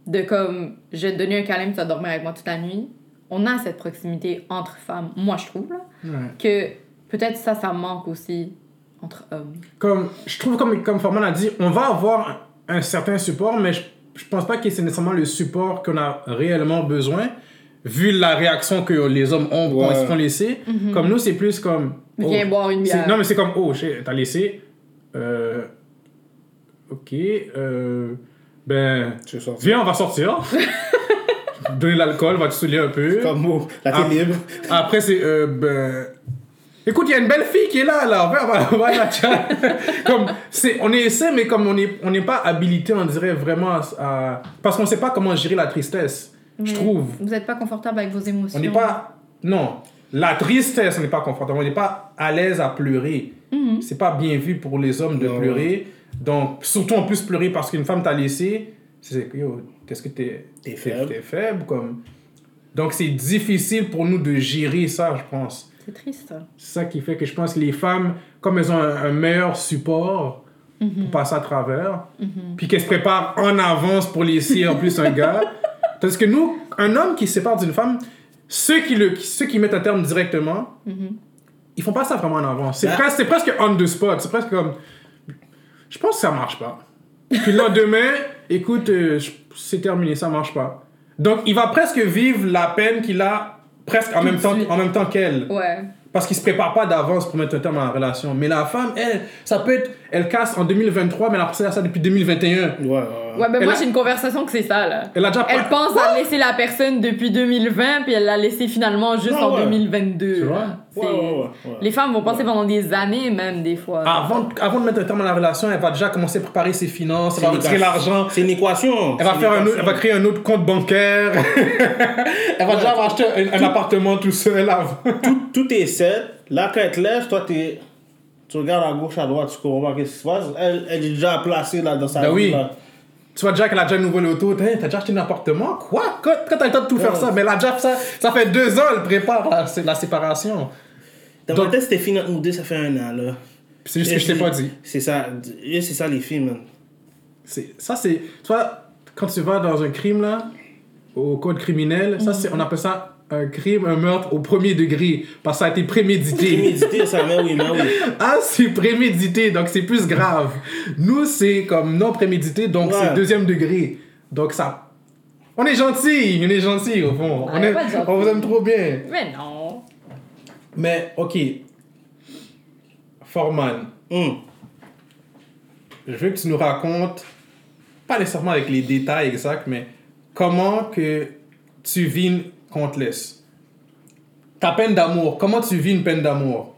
S2: De comme, je vais te donner un câlin, tu vas dormir avec moi toute la nuit. On a cette proximité entre femmes, moi je trouve, là,
S1: Ouais.
S2: que peut-être ça, ça manque aussi entre hommes.
S1: comme je trouve comme comme Forman a dit, on va avoir un, un certain support, mais je, je pense pas que c'est nécessairement le support qu'on a réellement besoin, vu la réaction que les hommes ont quand
S3: Ouais.
S1: ils se font laisser. Comme nous, c'est plus comme.
S2: Viens
S1: oh,
S2: boire une bière.
S1: Non, mais c'est comme oh, t'as laissé. Euh, ok. Euh, ben, viens, on va sortir. Donner l'alcool, va te saouler un peu.
S3: Comme mot. La
S1: Ah.
S3: télé libre.
S1: Après, c'est. Euh, ben... Écoute, il y a une belle fille qui est là, là. La comme, c'est, on est essaie, mais comme on n'est on n'est pas habilité, on dirait vraiment à. à- parce qu'on ne sait pas comment gérer la tristesse, je trouve.
S2: Vous n'êtes pas confortable avec vos émotions.
S1: On n'est pas. Non. La tristesse, on n'est pas confortable. On n'est pas à l'aise à pleurer.
S2: Mhm.
S1: C'est pas bien vu pour les hommes de
S3: Non.
S1: pleurer. Donc, surtout en plus pleurer parce qu'une femme t'a laissé. C'est que, yo, est-ce que t'es
S3: T'es faible.
S1: T'es faible, comme. Donc, c'est difficile pour nous de gérer ça, je pense.
S2: C'est triste.
S1: C'est ça qui fait que je pense que les femmes, comme elles ont un, un meilleur support pour passer à travers, puis qu'elles se préparent en avance pour laisser en plus un gars. Parce que nous, un homme qui se sépare d'une femme, ceux qui, le, ceux qui mettent un terme directement, ils font pas ça vraiment en avance. C'est
S3: Bah.
S1: presque, presque on the spot. C'est presque comme. Je pense que ça marche pas. Puis le lendemain, écoute, euh, c'est terminé, ça marche pas. Donc il va presque vivre la peine qu'il a presque en même temps, en même temps qu'elle.
S2: Ouais.
S1: Parce qu'il se prépare pas d'avance pour mettre un terme à la relation. Mais la femme, elle, ça peut être, elle casse en 2023, mais elle a pensé à ça depuis 2021.
S3: Ouais, ouais.
S2: Ouais, ben
S1: Elle
S2: moi
S1: a-
S2: j'ai une conversation que c'est ça là.
S1: Elle a déjà
S2: Elle pense à laisser la personne depuis 2020 puis elle l'a laissé finalement juste
S3: Ah
S2: en
S3: ouais.
S2: 2022.
S1: Tu vois?
S3: Ouais, ouais, ouais, ouais.
S2: Les femmes vont passer pendant des années, même, des fois.
S1: Avant, avant de mettre un terme à la relation, elle va déjà commencer à préparer ses finances, elle va retirer l'argent,
S3: C'est une équation.
S1: elle va, faire un autre-
S3: équation.
S1: elle va créer un autre compte bancaire, elle va déjà acheter un, un appartement tout seul avant.
S3: tout, tout est set. Là, quand elle te lève, toi, t'es- tu regardes à gauche, à droite, tu comprends pas qu'est-ce qui se passe. Elle, elle est déjà placée là, dans sa
S1: Ben
S3: vie.
S1: oui.
S3: là.
S1: Tu vois déjà qu'elle a déjà une nouvelle auto, t'as déjà acheté un appartement Quoi? Quand, quand t'as le temps de tout faire ça? Mais elle a déjà ça, ça fait deux ans, elle prépare la, la séparation.
S3: Dans
S1: Donc-
S3: ma tête, c'était fini entre nous deux, ça fait un an, là.
S1: C'est juste que je t'ai pas dit.
S3: C'est ça. Et C'est ça, les films, man.
S1: C'est- Ça, c'est. Tu vois, quand tu vas dans un crime, là, au code criminel, ça, c'est, on appelle ça un crime, un meurtre au premier degré. Parce que ça a été prémédité.
S3: Prémédité, ça, mais oui, mais oui.
S1: ah, c'est prémédité, donc c'est plus grave. Nous, c'est comme non prémédité, donc
S3: Ouais.
S1: c'est deuxième degré. Donc ça. On est gentil, on est gentil au fond.
S2: Ouais,
S1: on, est- vous aime trop bien.
S2: Mais non.
S1: Mais, ok. Forman,
S3: Hum.
S1: je veux que tu nous racontes, pas nécessairement avec les détails exacts, mais comment que tu vis une qu'on te laisse. Ta peine d'amour, comment tu vis une peine d'amour?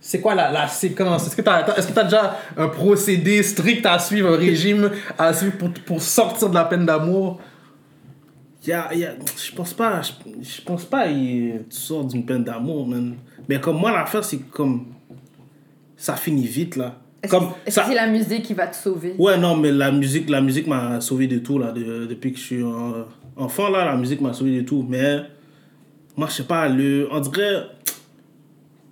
S1: C'est quoi la, la séquence? Est-ce que tu as, est-ce que t'as déjà un procédé strict à suivre, un régime à suivre pour, pour sortir de la peine d'amour?
S3: Y a, y a- je pense pas, je, je pense pas y- tu sors d'une peine d'amour, man. Mais comme moi, l'affaire, c'est comme. Ça finit vite, là.
S2: Est-ce
S3: Comme
S2: que
S3: ça.
S2: c'est la musique qui va te sauver?
S3: Ouais, non, mais la musique, la musique m'a sauvé de tout, là, de- depuis que je suis en- enfant, là, la musique m'a sauvé de tout. Mais, moi, je sais pas, le, on dirait,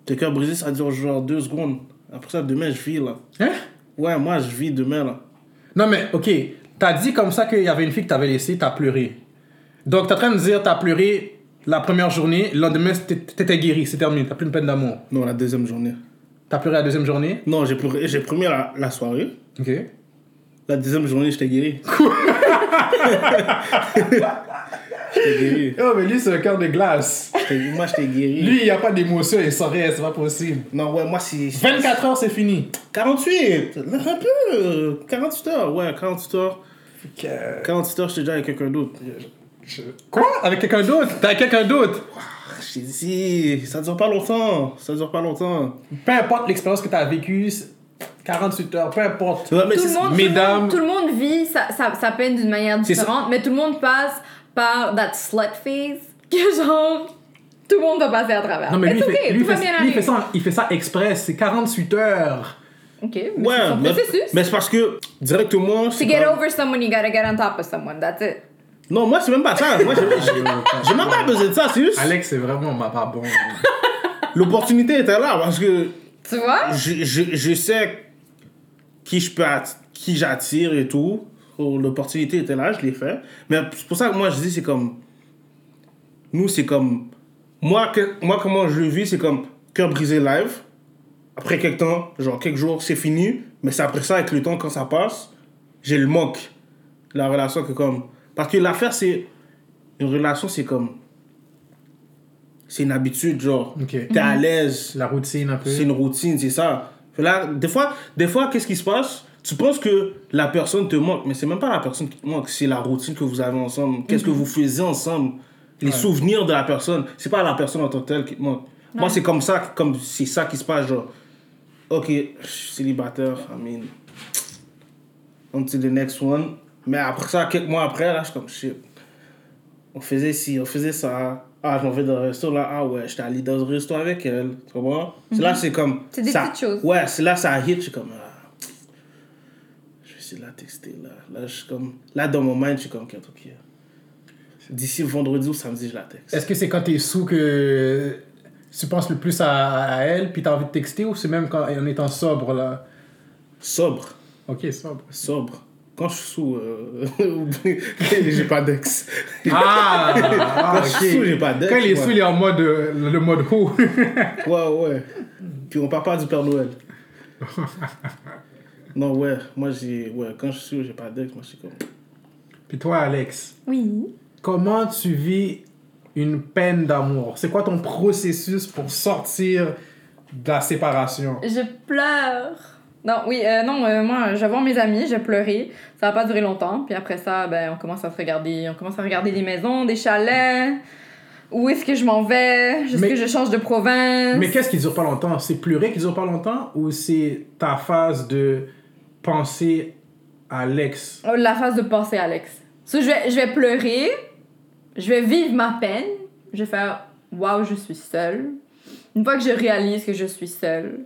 S3: le cœur brisé, ça dure genre deux secondes. Après ça, demain, je vis, là.
S1: Hein?
S3: Ouais, moi, je vis demain, là.
S1: Non, mais ok, t'as dit comme ça qu'il y avait une fille que t'avais laissée, t'as pleuré. Donc t'es en train de dire t'as pleuré la première journée, le lendemain t'é- t'étais guéri, c'est terminé, t'as plus une peine d'amour.
S3: Non, la deuxième journée.
S1: T'as pleuré la deuxième journée,
S3: Non, j'ai pleuré- j'ai la, la soirée.
S1: ok.
S3: La deuxième journée, j'étais guéri. j'étais guéri.
S1: Oh, mais lui c'est un cœur de glace.
S3: Moi, j'étais guéri.
S1: Lui, il n'y a pas d'émotion, il saurait, c'est pas possible.
S3: Non, ouais, moi, c'est.
S1: 24 heures, c'est fini.
S3: 48 Un peu 48 heures, ouais, 48 heures. 48 heures, j'étais déjà avec quelqu'un d'autre.
S1: Quoi? Avec quelqu'un d'autre? T'as avec quelqu'un d'autre?
S3: Je t'ai dit, ça dure pas longtemps. Ça dure pas longtemps.
S1: Peu importe l'expérience que t'as vécue, 48 heures, peu importe.
S2: Tout, le monde,
S1: mesdames-
S2: tout, le monde, tout le monde vit sa, sa, sa peine d'une manière différente, mais tout le monde passe par that slut phase que genre tout le monde va passer à travers.
S1: Non, mais lui, fait,
S2: okay,
S1: lui, fait- il fait ça, il fait ça express, c'est 48 heures.
S2: Ok, mais c'est
S3: Ouais, mais,
S2: processus.
S3: mais c'est parce que directement.
S2: To get
S3: pas-
S2: over someone, you gotta get on top of someone, that's it.
S3: Non, moi, c'est même pas ça. Moi, j'ai même pas besoin de ça. C'est juste.
S1: Alex, c'est vraiment ma pas bon.
S3: L'opportunité était là parce que
S2: Tu vois?
S3: je, je, je sais qui je peux qui j'attire et tout. L'opportunité était là, je l'ai fait. Mais c'est pour ça que moi je dis c'est comme nous c'est comme moi que, moi comment je le vis c'est comme cœur brisé live. Après quelques temps, genre quelques jours, c'est fini, mais c'est après ça avec le temps quand ça passe, j'ai le manque la relation que comme parce que l'affaire c'est une relation c'est comme c'est une habitude genre
S1: Ok.
S3: t'es à l'aise
S1: La routine un peu.
S3: c'est une routine, c'est ça. Là, des fois, des fois qu'est-ce qui se passe? Tu penses que la personne te manque, mais c'est même pas la personne qui te manque, c'est la routine que vous avez ensemble. Qu'est-ce que vous faisiez ensemble? Les souvenirs de la personne. C'est pas la personne en tant que telle qui te manque. Moi, c'est comme ça, comme c'est ça qui se passe, genre, ok, je suis célibataire, I mean, to the next one. Mais après ça, quelques mois après, là, je suis comme, shit. On faisait ci, on faisait ça. Ah, je m'en vais dans le resto, là. Ah ouais, j'étais allé dans le resto avec elle. Tu comprends? C'est là, c'est comme.
S2: C'est des
S3: ça-
S2: petites choses.
S3: Ouais, c'est là, ça hit. Je suis comme. ah, je vais essayer de la texter, là. Là, je suis comme. Là, dans mon mind, je suis comme, ok, ok. D'ici vendredi ou samedi, je la texte.
S1: Est-ce que c'est quand t'es sous que tu penses le plus à, à elle, puis t'as envie de texter, ou c'est même quand, en étant sobre, là?
S3: Sobre.
S1: Ok, sobre.
S3: Sobre. Quand je suis sous, euh, j'ai pas d'ex.
S1: Ah, ah,
S3: Quand je suis sous, j'ai pas d'ex.
S1: Quand il est sous, il est en mode, euh, le mode who.
S3: Ouais, ouais. Puis on parle pas du Père Noël. non, ouais. Moi, j'ai. Ouais, quand je suis sous, j'ai pas d'ex. Moi, je suis comme.
S1: puis toi, Alex,
S2: Oui.
S1: comment tu vis une peine d'amour? C'est quoi ton processus pour sortir de la séparation?
S2: Je pleure. Non, oui, euh, non, euh, moi, je mes amis, j'ai pleuré. Ça va pas durer longtemps. Puis après ça, ben, on commence à se regarder. On commence à regarder des maisons, des chalets. Où est-ce que je m'en vais? Est-ce que je change de province?
S1: Mais qu'est-ce qui dure pas longtemps? C'est pleurer qui dure pas longtemps ou c'est ta phase de penser à l'ex?
S2: Oh, La phase de penser, Alex. So, je, vais, je vais pleurer, je vais vivre ma peine, je vais faire Waouh, je suis seule. Une fois que je réalise que je suis seule,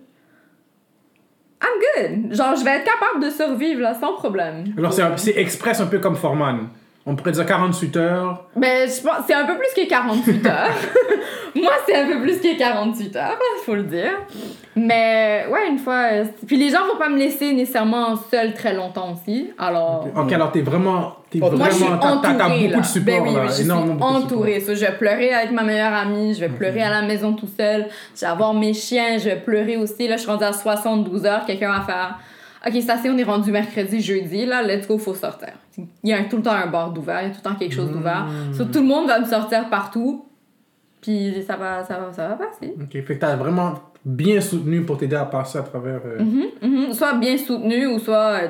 S2: I'm good. Genre, je vais être capable de survivre là sans problème.
S1: Alors c'est express un peu comme Foreman. On pourrait dire 48 heures.
S2: Ben, je pense c'est un peu plus que 48 heures. Moi, c'est un peu plus que 48 heures, faut le dire. Mais, ouais, une fois. euh, Puis les gens vont pas me laisser nécessairement seule très longtemps aussi. Alors.
S1: Ok, alors t'es vraiment. T'es vraiment.
S2: Moi, je suis
S1: t'as- beaucoup de support
S2: Ben oui,
S1: là.
S2: oui, je suis
S1: énormément
S2: entourée. So, je vais pleurer avec ma meilleure amie, je vais pleurer à la maison tout seul, je vais avoir mes chiens, je vais pleurer aussi. Là, je suis rendue à 72 heures, quelqu'un va faire... Ok, ça c'est, on est rendu mercredi, jeudi, là, let's go, faut sortir. Il y a tout le temps un bar d'ouvert, il y a tout le temps quelque chose d'ouvert. So, tout le monde va me sortir partout, puis ça va, ça va, ça va passer.
S1: Ok, fait que t'as vraiment bien soutenu pour t'aider à passer à travers. euh,
S2: Mhm, mhm. Soit bien soutenu ou soit euh,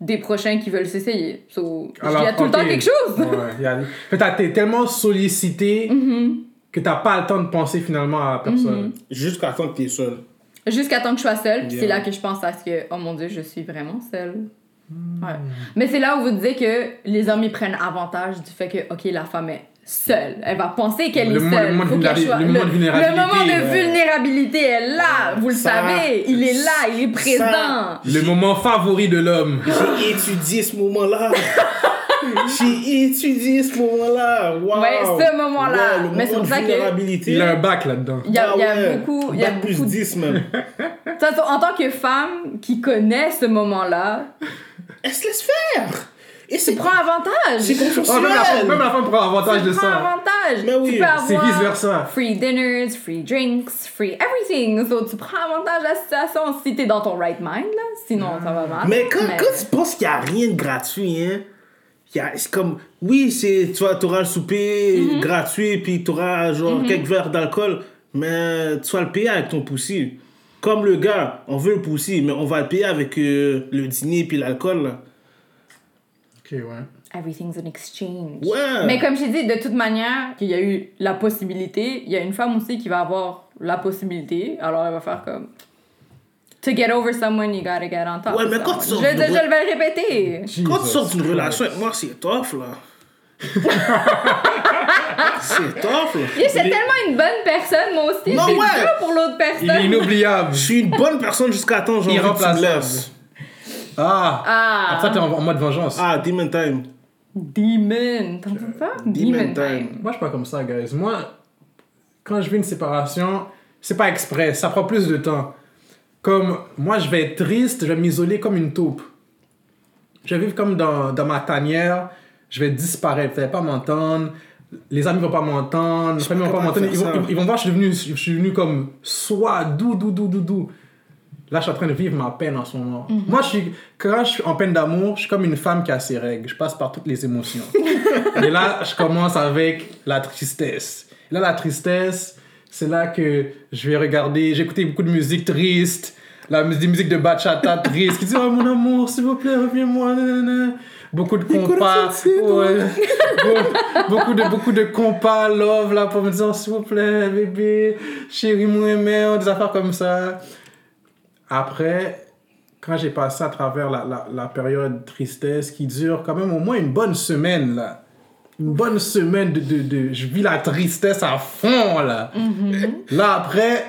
S2: des prochains qui veulent s'essayer. So, il y a tout le temps quelque chose.
S1: Ouais, a- Fait que t'as été tellement sollicité
S2: Mhm.
S1: que t'as pas le temps de penser finalement à la personne.
S2: Mhm.
S3: Jusqu'à temps que t'es seul.
S2: Jusqu'à temps que je sois seule,
S3: Yeah.
S2: c'est là que je pense à ce que, oh mon dieu, je suis vraiment seule.
S1: Hmm.
S2: Ouais. Mais c'est là où vous disiez que les hommes ils prennent avantage du fait que, ok, la femme est seule. Elle va penser qu'elle
S1: Le
S2: est
S1: moment-
S2: seule.
S1: le moment de
S2: Faut qu'elle
S1: vulnéra-
S2: soit-
S1: le moment de vulnérabilité,
S2: le moment de
S1: ouais.
S2: vulnérabilité est là. Vous le
S3: Ça-
S2: savez. Il est là, il est présent.
S3: Ça-
S1: Le moment favori de l'homme.
S3: J'ai étudié ce moment-là. J'ai étudié ce moment-là. Wow.
S2: Ouais, ce moment-là. Mais c'est
S3: moment
S2: pour
S3: de
S2: ça que-.
S1: Il a un bac là-dedans.
S2: Il y a,
S3: Ah
S2: y a beaucoup. Il y a
S3: Bac plus
S2: beaucoup de-
S3: 10 même.
S2: En tant que femme qui connaît ce moment-là,
S3: Elle se laisse faire. Et
S2: tu
S3: c'est
S2: prends avantage.
S3: C'est
S1: Oh, même, la femme, même la femme prend avantage de
S2: prends
S1: ça.
S2: avantage.
S3: Mais oui,
S2: tu peux
S1: C'est vice versa.
S2: free dinners, free drinks, free everything. So, tu prends avantage de la situation si t'es dans ton right mind, là. Sinon, ça va mal.
S3: Mais quand, quand tu penses qu'il n'y a rien de gratuit, hein, il y a- c'est comme, oui, c'est, tu auras le souper
S2: Mhm.
S3: gratuit, puis tu auras genre quelques verres d'alcool, mais tu vas le payer avec ton poussi. Comme le gars, on veut le poussi, mais on va le payer avec euh, le dîner puis l'alcool. Là.
S1: Ok, ouais.
S2: Everything's an exchange.
S3: Ouais.
S2: Mais comme j'ai dit, de toute manière, qu'il y a eu la possibilité, il y a une femme aussi qui va avoir la possibilité, alors elle va faire comme. To get over someone, you gotta get on top.
S3: Ouais,
S2: of
S3: mais quand
S2: someone.
S3: tu sors
S2: je, vais le répéter.
S3: Quand tu sors d'une relation avec moi, c'est tough, là. c'est tough, là.
S2: Et c'est tellement une bonne personne, moi aussi.
S3: Non,
S2: c'est
S3: ouais.
S2: pour l'autre
S1: Il est
S2: personne.
S1: inoubliable.
S3: Je suis une bonne personne jusqu'à temps, que tu me laisses.
S1: Ah.
S2: Ah.
S1: Après, t'es en, en mode vengeance.
S3: Ah, demon time.
S2: Demon. T'entends ça?
S3: Demon time.
S1: Moi, je suis pas comme ça, guys. Moi, quand je vis une séparation, c'est pas exprès. Ça prend plus de temps. Comme moi, je vais être triste, je vais m'isoler comme une taupe. Je vais vivre comme dans, dans ma tanière. Je vais disparaître. Vous allez pas m'entendre. Les amis vont pas m'entendre. Les familles vont pas m'entendre. Ils, vont-
S3: ça.
S1: ils vont voir que je suis devenu, je suis devenu comme soi, doux, doux, doux, doux, doux. Là, je suis en train de vivre ma peine en ce moment. Moi, je suis, quand je suis en peine d'amour, je suis comme une femme qui a ses règles. Je passe par toutes les émotions. Et là, je commence avec la tristesse. Là, la tristesse, c'est là que je vais regarder. J'ai écouté beaucoup de musique triste. La musique, des musiques de bachata triste qui dit Oh mon amour, s'il vous plaît, reviens-moi. Beaucoup de compas. Ouais. Beaucoup, de, beaucoup de compas, love là pour me dire Oh, S'il vous plaît, bébé, chérie, moi, merde, des affaires comme ça. Après, quand j'ai passé à travers la, la, la période tristesse qui dure quand même au moins une bonne semaine, là. Une bonne semaine de, de, de- Je vis la tristesse à fond, là. Là, après,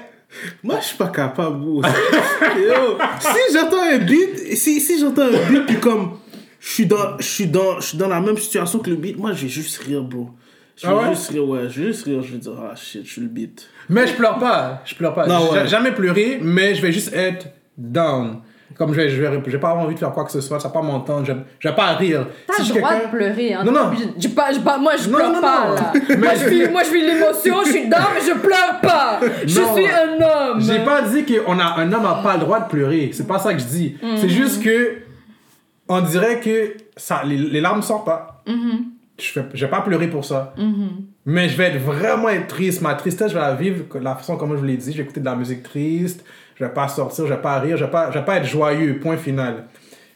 S3: Moi, je suis pas capable, bro. Yo, si j'entends un beat, si, si j'entends un beat, puis comme je suis dans, je suis dans, je suis dans la même situation que le beat, moi, je vais juste rire, bro. Je vais
S1: Ah ouais?
S3: juste rire, ouais, je vais juste rire, je vais dire, ah shit, je suis le beat.
S1: mais je pleure pas. Je pleure pas.
S3: Non, ouais.
S1: jamais pleuré, mais je vais juste être down. Comme je vais, je vais, j'ai pas envie de faire quoi que ce soit, ça va pas m'entendre, je, je vais pas rire.
S2: T'as
S1: Si
S2: le droit de pleurer, hein.
S1: Non, non.
S2: Je- je pas- je pas- moi, je
S1: Non,
S2: pleure
S1: non,
S2: pas,
S1: non.
S2: là.
S1: Mais
S2: moi,
S1: je-
S2: vis, moi, je vis l'émotion, je suis dedans, mais je pleure pas. Je
S1: Non.
S2: suis un homme.
S1: J'ai pas dit qu'un a, un homme n'a pas le droit de pleurer. C'est pas ça que je dis. C'est juste que on dirait que ça, les, les larmes sortent pas. Fais, je vais pas pleurer pour ça. Mais je vais être vraiment être triste. Ma tristesse, je vais la vivre de la façon comme je vous l'ai dit. Je vais écouter de la musique triste. Je vais pas sortir, je vais pas rire, je vais pas, je vais pas être joyeux. Point final.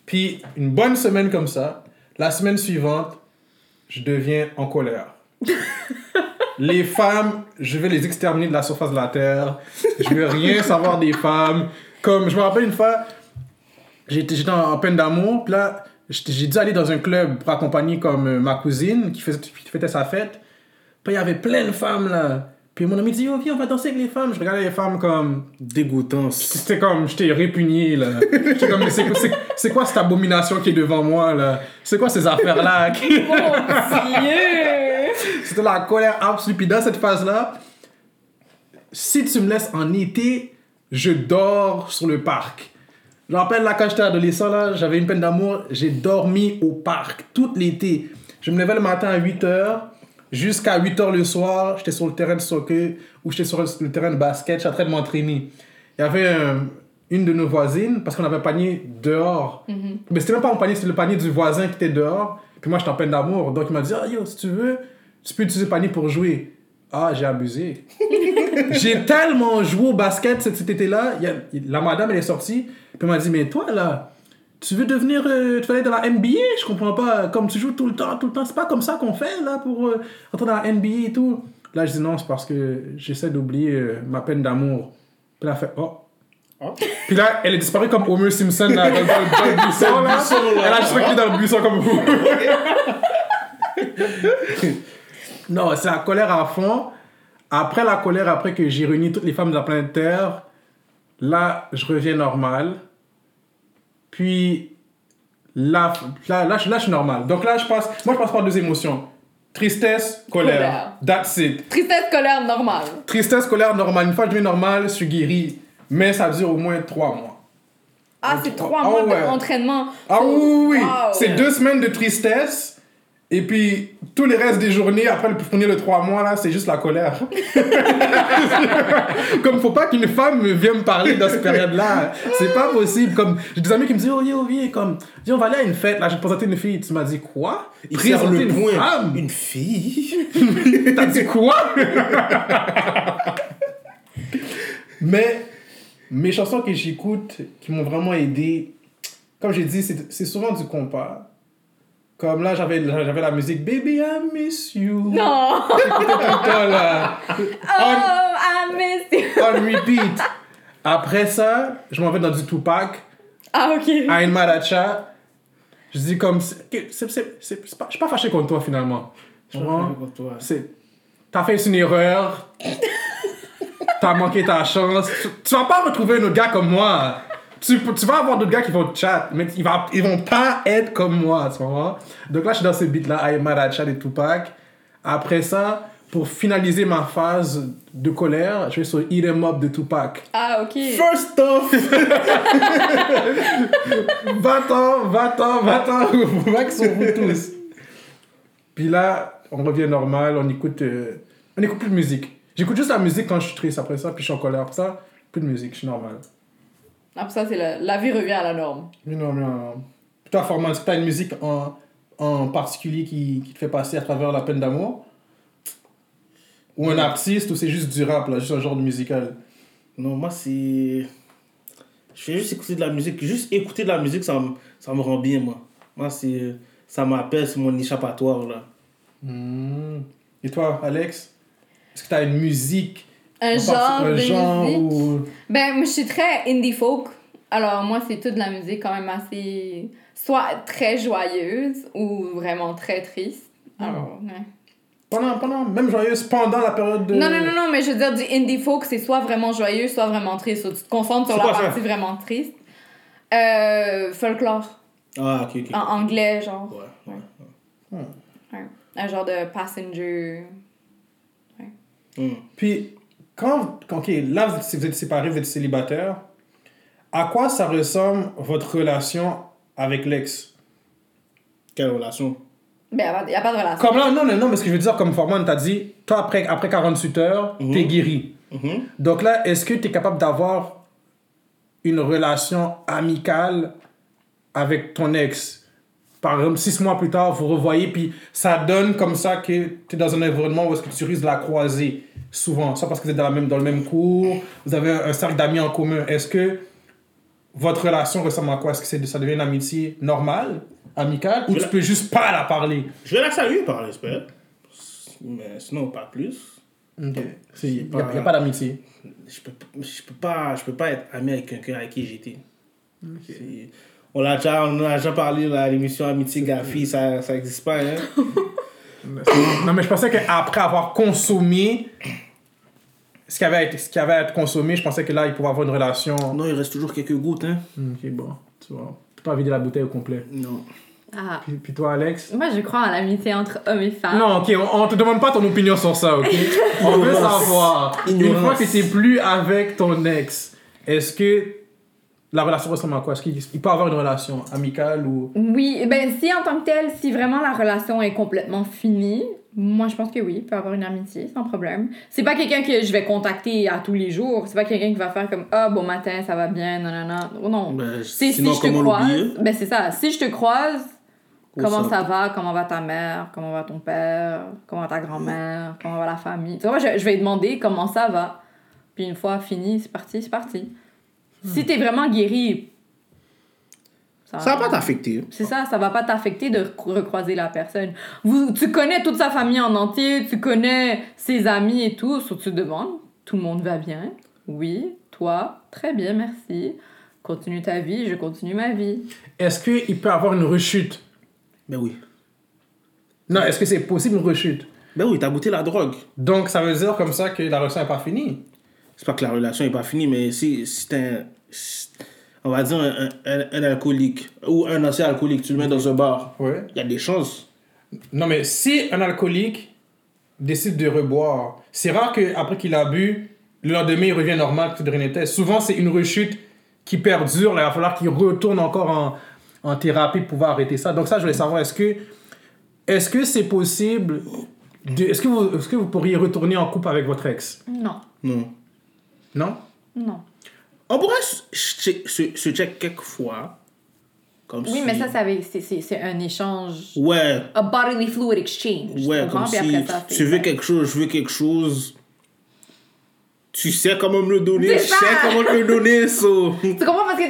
S1: Puis une bonne semaine comme ça, la semaine suivante, je deviens en colère. les femmes, je vais les exterminer de la surface de la terre. Je veux rien savoir des femmes. Comme, je me rappelle une fois, j'étais j'étais en, en peine d'amour, puis là, j'ai dû aller dans un club pour accompagner comme euh, ma cousine qui, faisait, qui fêtait sa fête. Puis il y avait plein de femmes là. Puis mon ami dit, oh, viens, on va danser avec les femmes. Je regardais les femmes comme.
S3: Dégoûtant.
S1: C'était comme, j'étais répugné là. J'étais comme, mais c'est quoi cette abomination qui est devant moi là? C'est quoi ces affaires là
S2: Mon Dieu!
S1: C'était la colère absolue. Puis dans cette phase-là, si tu me laisses en été, je dors sur le parc. Je me rappelle là, quand j'étais adolescent, là, j'avais une peine d'amour, j'ai dormi au parc tout l'été. Je me levais le matin à 8h, jusqu'à 8h le soir, j'étais sur le terrain de soccer ou j'étais sur le terrain de basket, j'étais en train de m'entraîner. Il y avait une de nos voisines, parce qu'on avait un panier dehors. Mais c'était même pas mon panier, c'était le panier du voisin qui était dehors. Puis moi, j'étais en peine d'amour. Donc il m'a dit, ah yo, si tu veux, tu peux utiliser le panier pour jouer. Ah, j'ai abusé. j'ai tellement joué au basket cet, été-là. La madame, elle est sortie. Puis elle m'a dit, mais toi, là, tu veux devenir. euh, tu veux aller dans la NBA Je comprends pas. Comme tu joues tout le temps, tout le temps. C'est pas comme ça qu'on fait, là, pour euh, entrer dans la NBA et tout. Là, je dis non, c'est parce que j'essaie d'oublier euh, ma peine d'amour. Puis là, elle fait, oh.
S3: Oh.
S1: Puis là, elle est disparue comme Homer Simpson là, dans, dans- dans le buisson. Là. Elle a juste dans le buisson comme vous. non, c'est la colère à fond. Après la colère, après que j'ai réuni toutes les femmes de la planète Terre, là, je reviens normal. Puis là, là, là, je, là, je suis normal. Donc là, je passe, moi, je passe par deux émotions. Tristesse, colère.
S2: Colère.
S1: That's it.
S2: Tristesse, colère normale.
S1: Tristesse, colère, normale. Une fois que je deviens normal, je suis guéri. Mais ça dure au moins trois mois.
S2: Ah, c'est trois
S1: Ah
S2: mois
S1: ouais.
S2: d'entraînement.
S1: Ah oui, oui, oui.
S2: Wow.
S1: C'est deux semaines de tristesse. Et puis, tous les restes des journées, après le premier le trois mois, là, c'est juste la colère. Comme, faut pas qu'une femme vienne me parler dans cette période-là. C'est pas possible. Comme, j'ai des amis qui me disent, oh, yo, viens, comme, viens, on va aller à une fête, là, je vais te présenter une fille. Tu m'as dit, quoi?
S3: Il
S1: Présenter
S3: le
S1: une
S3: point.
S1: femme?
S3: Une fille?
S1: T'as dit quoi? Mais mes chansons que j'écoute, qui m'ont vraiment aidé, comme j'ai dit, c'est souvent du compas. Comme là, j'avais j'avais la musique Baby, I miss you.
S2: Non!
S1: J'écoutais tout le temps, là.
S2: Oh, I miss you.
S1: On, repeat. Après ça, je m'en vais dans du Tupac,
S2: Ah, ok.
S1: Ayn Maracha. Je dis comme, c'est- c'est- c'est- c'est- c'est pas- je suis pas fâché contre toi finalement. Tu vois? C'est. T'as fait une erreur. T'as manqué ta chance. Tu, tu vas pas retrouver un autre gars comme moi. Tu, tu vas avoir d'autres gars qui vont chat, mais ils, va, ils vont pas être comme moi, tu vois. Donc là, je suis dans ce beat-là, I Am Mad at Chat et Tupac. Après ça, pour finaliser ma phase de colère, je vais sur Eat 'em Up de Tupac.
S2: Ah, ok.
S3: First off
S1: Va-t'en, va-t'en, va-t'en, va sur vous tous. Puis là, on revient normal, on écoute, euh, on écoute plus de musique. J'écoute juste la musique quand je suis triste après ça, puis je suis en colère. Après ça, plus de musique, je suis normal.
S2: Après ça, c'est la... la vie revient à la norme.
S1: Mais non, non, non. Puis Toi, Forman, est-ce que t'as une musique en, en particulier qui, qui te fait passer à travers la peine d'amour? Ou un artiste, ou c'est juste du rap, là, juste un genre de musical?
S3: Non, moi, c'est. Je fais juste écouter de la musique. Juste écouter de la musique, ça me, ça me rend bien, moi. Moi, c'est. Ça m'appelle, c'est mon échappatoire, là.
S1: Hmm. Et toi, Alex? Est-ce que t'as une musique
S2: Un
S1: en
S2: genre
S1: parti-
S2: de
S1: un genre
S2: musique.
S1: ou...
S2: Ben, moi, je suis très indie folk. Alors, moi, c'est toute la musique quand même assez. soit très joyeuse ou vraiment très triste. Alors, ouais.
S1: Pendant, pendant, même joyeuse, pendant la période de...
S2: Non, non, non, non, mais je veux dire, du indie folk, c'est soit vraiment joyeux, soit vraiment triste. Soit tu te concentres sur la
S3: ça?
S2: partie vraiment triste. Euh, folklore.
S3: Ah, ok, ok.
S2: En anglais, genre.
S3: Ouais, ouais.
S2: Ouais. Un genre de passenger.
S3: Hmm.
S1: Puis, quand, quand- ok, là, vous êtes- vous êtes séparés, vous êtes célibataire, à quoi ça ressemble votre relation avec l'ex?
S3: Quelle relation?
S2: Ben, il n'y a, pas de relation.
S1: Comme là, non, non, non, mais ce que je veux dire, comme Forman t'a dit, toi, après, après 48 heures,
S3: Mhm.
S1: t'es guéri.
S3: Mhm.
S1: Donc là, est-ce que tu es capable d'avoir une relation amicale avec ton ex? Par exemple, six mois plus tard, vous revoyez, puis ça donne comme ça que tu es dans un environnement où est-ce que tu risques de la croiser souvent. Soit parce que vous êtes dans, la même, dans le même cours, vous avez un, cercle d'amis en commun. Est-ce que votre relation ressemble à quoi? Est-ce que c'est- ça devient une amitié normale, amicale, ou
S3: Je
S1: tu
S3: la-
S1: peux juste pas la parler?
S3: Je vais la saluer par respect. Mais sinon, pas plus.
S1: Ok. Il n'y
S3: pas-
S1: a, y a pas d'amitié.
S3: Je peux, je peux pas, je peux pas être ami avec quelqu'un avec qui j'étais. C'est- On l'a déjà, on a déjà parlé là, l'émission Amitié Gafi, ça, ça existe pas, hein.
S1: Non, mais je pensais qu'après avoir consommé ce qui avait à être, ce qui avait à être consommé, je pensais que là, il pouvait avoir une relation.
S3: Non, il reste toujours quelques gouttes, hein.
S1: Ok, bon. Tu vois. Tu peux pas vider la bouteille au complet.
S3: Non.
S2: Ah.
S1: Puis, puis toi, Alex?
S2: Moi, je crois en l'amitié entre hommes et femmes.
S1: Non, ok, on, on te demande pas ton opinion sur ça, ok? On veut
S3: Ignorance.
S1: savoir. Une fois que t'es plus avec ton ex, est-ce que la relation ressemble à quoi? Est-ce qu'il il peut avoir une relation amicale ou?
S2: Oui, ben si en tant que tel, si vraiment la relation est complètement finie, moi je pense que oui, il peut avoir une amitié sans problème. C'est pas quelqu'un que je vais contacter à tous les jours, c'est pas quelqu'un qui va faire comme ah bon matin ça va bien, non non non. Oh, non.
S3: Ben,
S2: c'est si je te croise, ben c'est ça, si je te croise, comment ça va, comment va ta mère, comment va ton père, comment va ta grand-mère, comment va la famille? Tu vois, je, je vais demander comment ça va. Puis une fois fini, c'est parti, c'est parti. Si t'es vraiment guéri,
S3: Ça va pas t'affecter.
S2: c'est ça, ça va pas t'affecter de rec- recroiser la personne. Vous, tu connais toute sa famille en entier, tu connais ses amis et tout, que tu te demandes, tout le monde va bien? Oui, toi, très bien, merci. Continue ta vie, je continue ma vie.
S1: Est-ce qu'il peut avoir une rechute?
S3: Ben oui.
S1: Non, est-ce que c'est possible une rechute?
S3: Ben oui, t'as goûté la drogue.
S1: Donc ça veut dire comme ça que la relation n'est pas finie.
S3: C'est pas que la relation est pas finie, mais si, si t'es on va dire un, un, un alcoolique ou un ancien alcoolique, tu le mets dans un bar,
S1: Ouais.
S3: il y a des chances.
S1: Non, mais si un alcoolique décide de reboire, c'est rare qu'après qu'il a bu, le lendemain, il revient normal, que de rien n'était. Souvent, c'est une rechute qui perdure. Là, il va falloir qu'il retourne encore en, en thérapie pour pouvoir arrêter ça. Donc ça, je voulais savoir, est-ce que est-ce que c'est possible de, est-ce que vous est-ce que vous pourriez retourner en couple avec votre ex?
S2: Non,
S3: Non.
S1: Non?
S2: Non.
S3: On pourrait se, se, check quelques fois. Comme
S2: Oui,
S3: si-
S2: mais ça, ça c'est- un échange.
S3: Ouais,
S2: A bodily fluid exchange.
S3: ouais, comme si
S2: ça,
S3: tu veux quelque chose, je veux quelque chose. Tu sais comment me le donner, je sais comment te le donner, so.
S2: Tu comprends? Parce que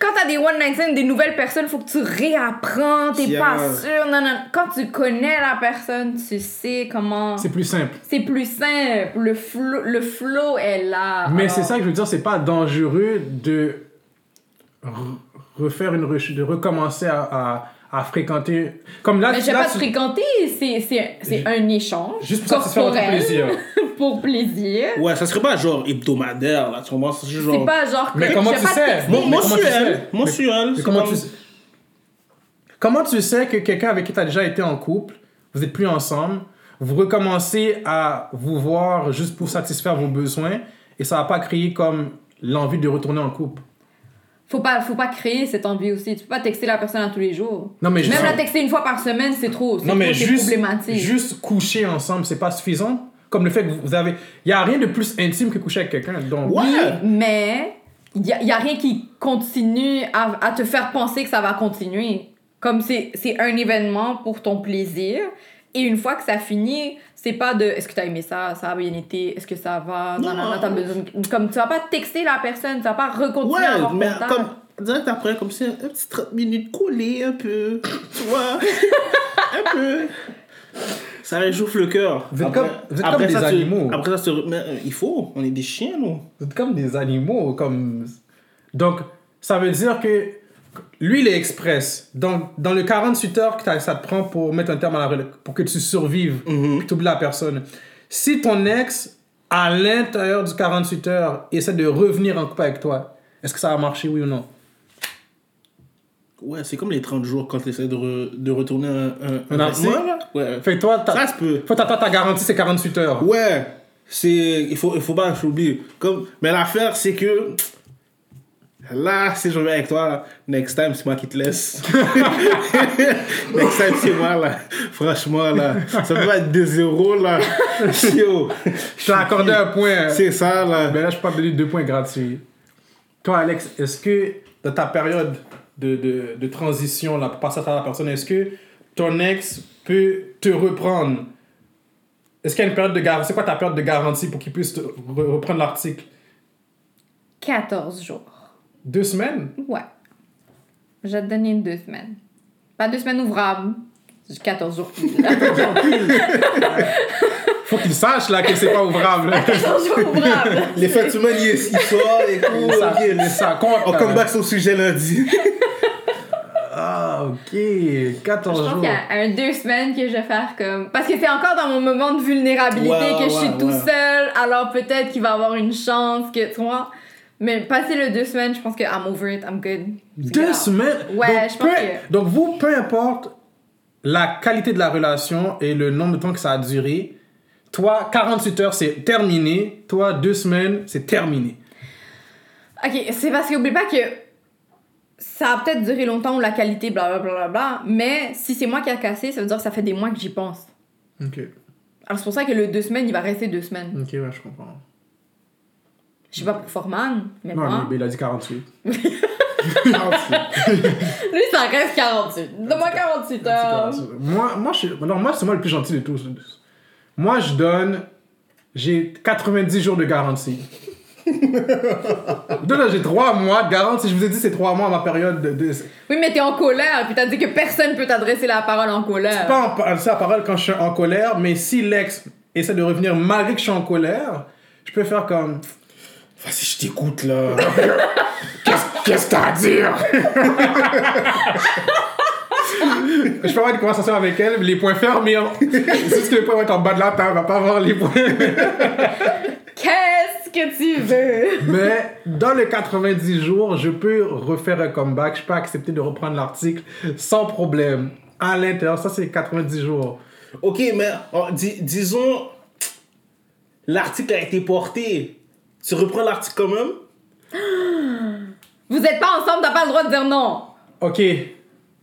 S2: quand t'as des one night stands, des nouvelles personnes, faut que tu réapprends, t'es
S3: Yeah.
S2: pas sûr. Non, non. Quand tu connais la personne, tu sais comment.
S1: C'est plus simple.
S2: C'est plus simple. Le flow, le flow est là.
S1: Mais
S2: Alors,
S1: c'est ça que je veux dire, c'est pas dangereux de re- refaire une de recommencer à, à, à fréquenter. Comme là,
S2: Mais je vais
S1: là,
S2: pas te
S1: tu-
S2: fréquenter, c'est- c'est c'est un échange.
S1: Juste pour satisfaire votre plaisir.
S2: pour plaisir.
S3: Ouais, ça serait pas genre hebdomadaire, là, tu comprends? C'est genre.
S2: C'est pas genre. que
S1: Mais comment tu sais?
S2: texter.
S1: Bon,
S3: Mon-
S1: mais comment tu sais?
S3: Mensuel. Mensuel.
S1: Comment
S3: comme-
S1: tu sais? Comment tu sais que quelqu'un avec qui tu as déjà été en couple, vous êtes plus ensemble, vous recommencez à vous voir juste pour satisfaire vos besoins et ça va pas créer comme l'envie de retourner en couple?
S2: Faut pas, faut pas créer cette envie aussi. Tu peux pas texter la personne à tous les jours.
S1: Non, mais
S2: Même
S1: juste-
S2: la texter une fois par semaine, c'est trop. C'est problématique.
S1: juste coucher ensemble, c'est pas suffisant. Comme le fait que vous avez. Il y a rien de plus intime que coucher avec quelqu'un. Donc.
S2: Oui, mais il y a, y a rien qui continue à, à te faire penser que ça va continuer. Comme c'est c'est un événement pour ton plaisir. Et une fois que ça finit, c'est pas de est-ce que t'as aimé ça, ça a bien été, est-ce que ça va, non, non, t'as besoin. de- Comme tu vas pas texter la personne, tu vas pas recontinuer à
S3: Ouais,
S2: avoir
S3: mais
S2: contact.
S3: comme direct après, comme c'est un petit 30 minutes collé un peu, tu vois, un peu. Ça réchauffe le cœur.
S1: Vous êtes
S3: Après-
S1: comme- vous êtes
S3: après
S1: comme des
S3: ça, tu-
S1: animaux.
S3: après ça, tu- mais, euh, il faut, on est des chiens, nous.
S1: Vous êtes comme des animaux. Comme... Donc, ça veut dire que lui, il est express. Donc, dans le 48 heures que ça te prend pour mettre un terme à la pour que tu survives, que tu oublies la personne. Si ton ex, à l'intérieur du 48 heures, essaie de revenir en couple avec toi, est-ce que ça va marcher, oui ou non?
S3: Ouais, c'est comme les 30 jours quand tu essaies de, re- de retourner un, un,
S1: Un
S3: vêtement, là. Ouais.
S1: Fait que toi,
S3: Ça se peut.
S1: faut t'attendre ta garantie, c'est 48 heures.
S3: Ouais, c'est il faut il faut pas j'oublie. Comme mais l'affaire c'est que là si je reviens avec toi next time c'est moi qui te laisse. next time c'est moi là. Franchement là, ça peut pas être 2-0 là. Yo,
S1: Je t'ai accordé un point.
S3: c'est ça là.
S1: Ben là, je peux pas te donner deux points gratuits. Toi, Alex, est-ce que dans ta période de, de, de transition, là, pour passer à la personne, est-ce que ton ex peut te reprendre? Est-ce qu'il y a une période de garantie C'est quoi ta période de garantie pour qu'il puisse te re- reprendre l'article?
S2: 14 jours.
S1: Deux semaines?
S2: Ouais. Je vais te donner deux semaines. Pas deux semaines ouvrables. J'ai 14 jours pile.
S1: Faut qu'il sache là que c'est pas ouvrable.
S2: Attention ouvrable.
S3: Les fêtes humaines, il, il sort et tout.
S1: ça, ça compte.
S3: On come back sur le sujet lundi.
S1: Ah, ok.
S2: Je
S1: 14
S2: pense
S1: jours.
S2: qu'il y a un deux semaines que je vais faire comme. Parce que c'est encore dans mon moment de vulnérabilité
S3: Ouais,
S2: que je suis
S3: ouais,
S2: tout seul, alors peut-être qu'il va avoir une chance que. Tu vois? Mais passer le deux semaines, je pense que I'm over it, I'm good.
S1: Deux
S2: grave.
S1: semaines?
S2: Ouais,
S1: donc,
S2: je pense
S1: peu-
S2: que-
S1: Donc, vous, peu importe la qualité de la relation et le nombre de temps que ça a duré, toi, 48 heures, c'est terminé. Toi, deux semaines, c'est terminé.
S2: Ok, c'est parce qu'oublie pas que ça a peut-être duré longtemps ou la qualité, blablabla, bla, bla, bla, mais si c'est moi qui a cassé, ça veut dire que ça fait des mois que j'y pense.
S1: Ok.
S2: Alors c'est pour ça que le deux semaines, il va rester deux semaines.
S1: Ok, ouais, je comprends.
S2: Je sais pas pour Forman, mais
S1: Non,
S2: moi.
S1: mais il a dit 48.
S2: Lui, ça reste 48. Donne-moi 48 heures.
S1: Moi, moi, je, non, moi c'est moi le plus gentil de tous. Moi, je donne. J'ai 90 jours de garantie. Là, j'ai 3 mois de garantie. Je vous ai dit, c'est 3 mois ma période de. de
S2: Oui, mais t'es en colère, puis t'as dit que personne peut t'adresser la parole en colère.
S1: pas en pa- ça la parole quand je suis en colère, mais si l'ex essaie de revenir malgré que je suis en colère, je peux faire comme.
S3: Vas-y, je t'écoute là.
S1: Qu'est-ce que t'as à dire? Je peux avoir une conversation avec elle, les points fermés. hein. C'est juste que les points vont être en bas de la table, on va pas avoir les points.
S2: Qu'est-ce que tu veux?
S1: Mais dans les 90 jours, je peux refaire un comeback. Je peux accepter de reprendre l'article sans problème. À l'intérieur, ça c'est 90 jours.
S3: ok, mais oh, dis- disons, l'article a été porté. Tu reprends l'article quand même?
S2: Vous êtes pas ensemble, t'as pas le droit de dire non.
S1: Ok,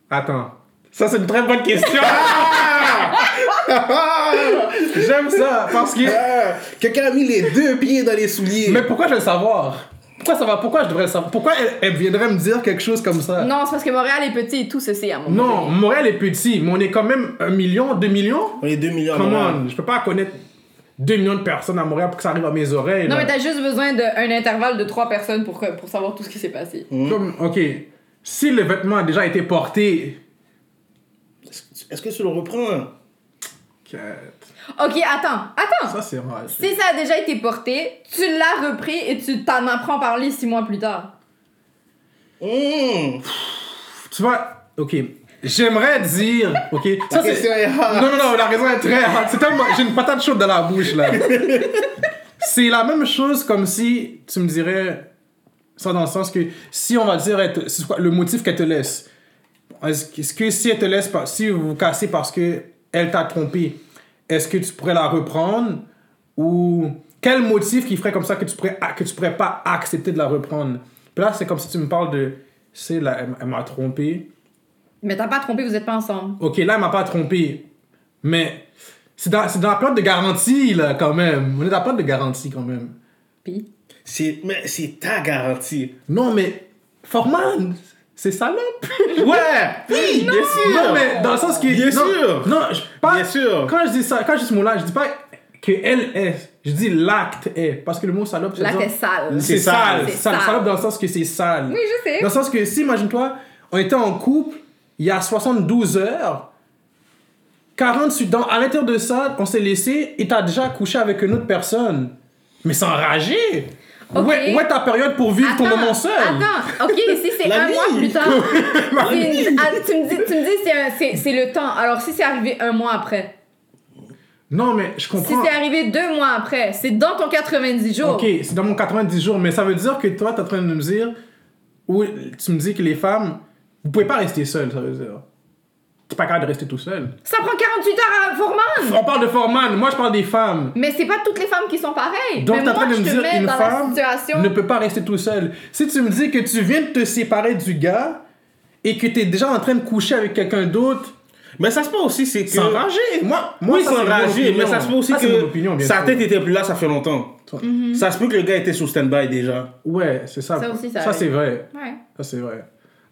S1: attends. Ça c'est une très bonne question. J'aime ça parce que.
S3: Ah, Quelqu'un a mis les deux pieds dans les souliers.
S1: Mais pourquoi je vais le savoir? Pourquoi ça va Pourquoi je devrais le savoir? Pourquoi elle, elle viendrait me dire quelque chose comme ça?
S2: Non, c'est parce que Montréal est petit et tout sait à mon
S1: Non, Montréal est petit, mais on est quand même un million, deux millions?
S3: On est 2 millions. à
S1: Come
S3: Montréal.
S1: on, je peux pas connaître 2 millions de personnes à Montréal pour que ça arrive à mes oreilles.
S2: Non,
S1: là.
S2: mais t'as juste besoin d'un intervalle de trois personnes pour, que- pour savoir tout ce qui s'est passé.
S1: Comme, ok, si le vêtement a déjà été porté.
S3: Est-ce que tu- le reprends?
S2: Ok, attends, attends.
S1: Ça, c'est vrai.
S2: Si ça a déjà été porté, tu l'as repris et tu t'en apprends à parler six mois plus tard.
S3: Mmh.
S1: Tu vois, ok, j'aimerais dire, ok, ça c'est. Non, non, non, la raison est très hard. C'est tellement. J'ai une patate chaude dans la bouche, là. c'est la même chose comme si tu me dirais. Ça dans le sens que si on va dire le motif qu'elle te laisse. Est-ce que- si elle te laisse si vous vous cassez parce que elle t'a trompé, est-ce que tu pourrais la reprendre ou quel motif qui ferait comme ça que tu pourrais que tu pourrais pas accepter de la reprendre? Puis là c'est comme si tu me parles de c'est elle m'a trompé.
S2: Mais t'as pas trompé, vous êtes pas ensemble.
S1: Ok là elle m'a pas trompé, mais c'est dans, c'est dans la période de garantie là quand même. On est dans la période de garantie quand même.
S2: Pis.
S3: C'est, mais c'est ta garantie.
S1: Non mais Forman, c'est salope.
S3: Ouais, oui, bien sûr.
S1: Non mais dans le sens que
S3: Bien
S1: non,
S3: sûr.
S1: Non, je pas
S3: Bien sûr.
S1: Quand je dis ça, quand je dis ce mot-là, je dis pas que elle est, je dis l'acte est parce que le mot salope c'est
S2: L'acte est sale.
S1: C'est
S3: C'est
S1: sale.
S3: sale.
S2: C'est
S1: sale. Salope dans le sens que c'est sale.
S2: Oui, je sais.
S1: Dans le sens que si, imagine-toi, on était en couple, il y a 72 heures, 48 dans, à l'intérieur de ça, on s'est laissé et t'as déjà couché avec une autre personne. Mais c'est enragé.
S2: Ok.
S1: Où, est, où est ta période pour vivre ton moment seul?
S2: Attends, ok, si c'est un mois plus tard. ah, tu me dis, tu me dis c'est le temps. Alors si c'est arrivé un mois après,
S1: Non, mais je
S2: si
S1: comprends.
S2: c'est arrivé deux mois après, c'est dans ton 90 jours.
S1: Ok, c'est dans mon 90 jours, mais ça veut dire que toi, t'es en train de me dire, ou tu me dis que les femmes, vous pouvez pas rester seules, ça veut dire. T'es pas capable de rester tout seul.
S2: Ça prend 48 heures à Foreman.
S1: On parle de Foreman, moi je parle des femmes.
S2: Mais c'est pas toutes les femmes qui sont pareilles.
S1: Donc t'es en train de me dire qu'une femme
S2: situation.
S1: ne peut pas rester tout seul. Si tu me dis que tu viens de te séparer du gars et que t'es déjà en train de coucher avec quelqu'un d'autre,
S3: Mais ça se peut aussi, c'est que.
S1: c'est enragé. Moi, moi
S3: oui, c'est
S1: opinion.
S3: mais ça se peut aussi
S1: Ça, c'est
S3: que
S1: opinion,
S3: sa tête était plus là, ça fait longtemps.
S2: Mhm.
S3: Ça se peut que le gars était sur stand-by déjà.
S1: Ouais, c'est ça.
S2: Ça aussi, ça
S1: Ça, c'est vrai.
S2: Ouais.
S1: Ça, c'est vrai.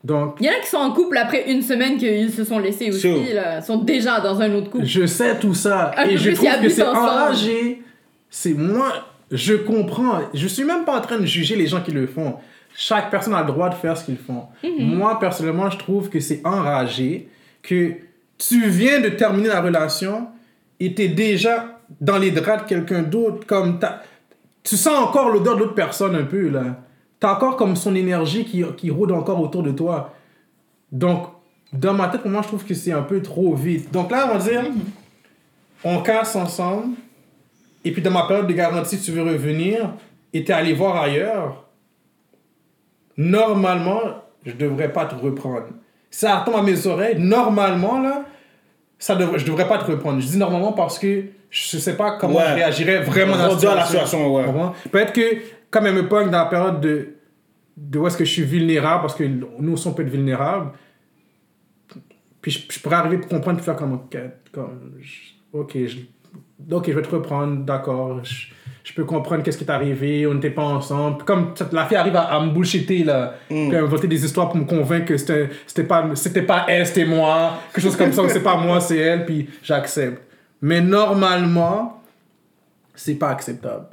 S1: Donc,
S2: Il y en a qui sont en couple après une semaine qu'ils se sont laissés aussi. Là. Ils sont déjà dans un autre couple.
S1: Je sais tout ça.
S2: Un
S1: et je trouve que c'est enragé. C'est moi, je comprends. Je suis même pas en train de juger les gens qui le font. Chaque personne a le droit de faire ce qu'ils font.
S2: Mhm.
S1: Moi, personnellement, je trouve que c'est enragé que tu viens de terminer la relation et t'es déjà dans les draps de quelqu'un d'autre, comme tu sens encore l'odeur de l'autre personne un peu, là. T'as encore comme son énergie qui, qui rôde encore autour de toi. Donc, dans ma tête, pour moi, je trouve que c'est un peu trop vite. Donc là, on va dire, on casse ensemble, et puis dans ma période de garantie, tu veux revenir, et t'es allé voir ailleurs, normalement, je devrais pas te reprendre. Ça retombe à mes oreilles, normalement, là, ça devrait, je devrais pas te reprendre. Je dis normalement parce que je sais pas comment
S3: Ouais.
S1: je réagirais vraiment dans
S3: la situation, ouais.
S1: Peut-être que, comme elle me pogne dans la période de, de où est-ce que je suis vulnérable, parce que nous aussi on peut être vulnérable, puis je, je pourrais arriver pour comprendre, puis faire comme, ok, comme, ok, je, ok, je vais te reprendre, d'accord, je, je peux comprendre qu'est-ce qui t'est arrivé, on n'était pas ensemble. Puis Comme la fille arrive à, à me bullshitter, là,
S3: Mm.
S1: puis à inventer des histoires pour me convaincre que c'était c'était pas, c'était pas elle, c'était moi, quelque chose comme ça, ou c'est pas moi, c'est elle, puis j'accepte. Mais normalement, c'est pas acceptable.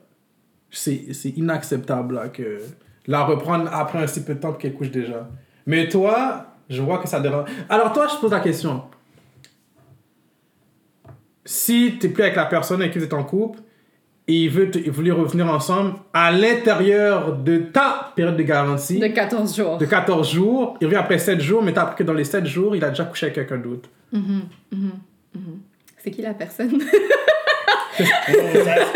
S1: C'est c'est inacceptable là, que la reprendre après un si peu de temps qu'elle couche déjà. Mais toi, je vois que ça dérange. Alors toi, je te pose la question. Si tu plus avec la personne avec qui tu es en couple et il veut te, il revenir ensemble à l'intérieur de ta période de garantie
S2: De 14 jours.
S1: de 14 jours, il revient après 7 jours, mais t'as appris que dans les 7 jours, il a déjà couché avec quelqu'un d'autre.
S2: C'est qui la personne?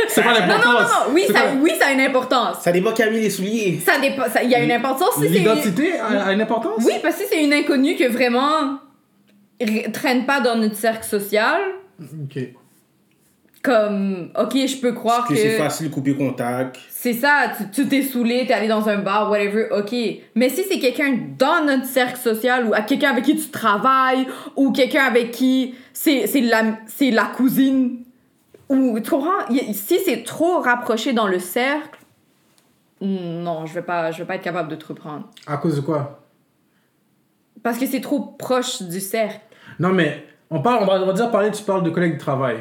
S1: C'est pas
S2: Non, non, non,
S1: l'importance.
S2: non. Oui, ça, oui, ça a une importance.
S3: Ça dépend qui a mis les souliers.
S2: Ça dépend. ça- Il y a une importance. Si
S1: L'identité a, a une importance?
S2: Oui, parce que si c'est une inconnue que vraiment traîne pas dans notre cercle social,
S1: Ok.
S2: comme, ok, je peux croire
S3: Que
S2: que.
S3: c'est facile de couper contact.
S2: C'est ça, tu- tu t'es saoulé, t'es allé dans un bar, whatever, ok. Mais si c'est quelqu'un dans notre cercle social ou à quelqu'un avec qui tu travailles ou quelqu'un avec qui c'est c'est la, c'est la cousine ou tu comprends? Si c'est trop rapproché dans le cercle, non, je vais pas, je vais pas être capable de te reprendre.
S1: À cause de quoi?
S2: Parce que c'est trop proche du cercle.
S1: Non, mais on, parle, on, va, on va dire parler, tu parles de collègues de travail.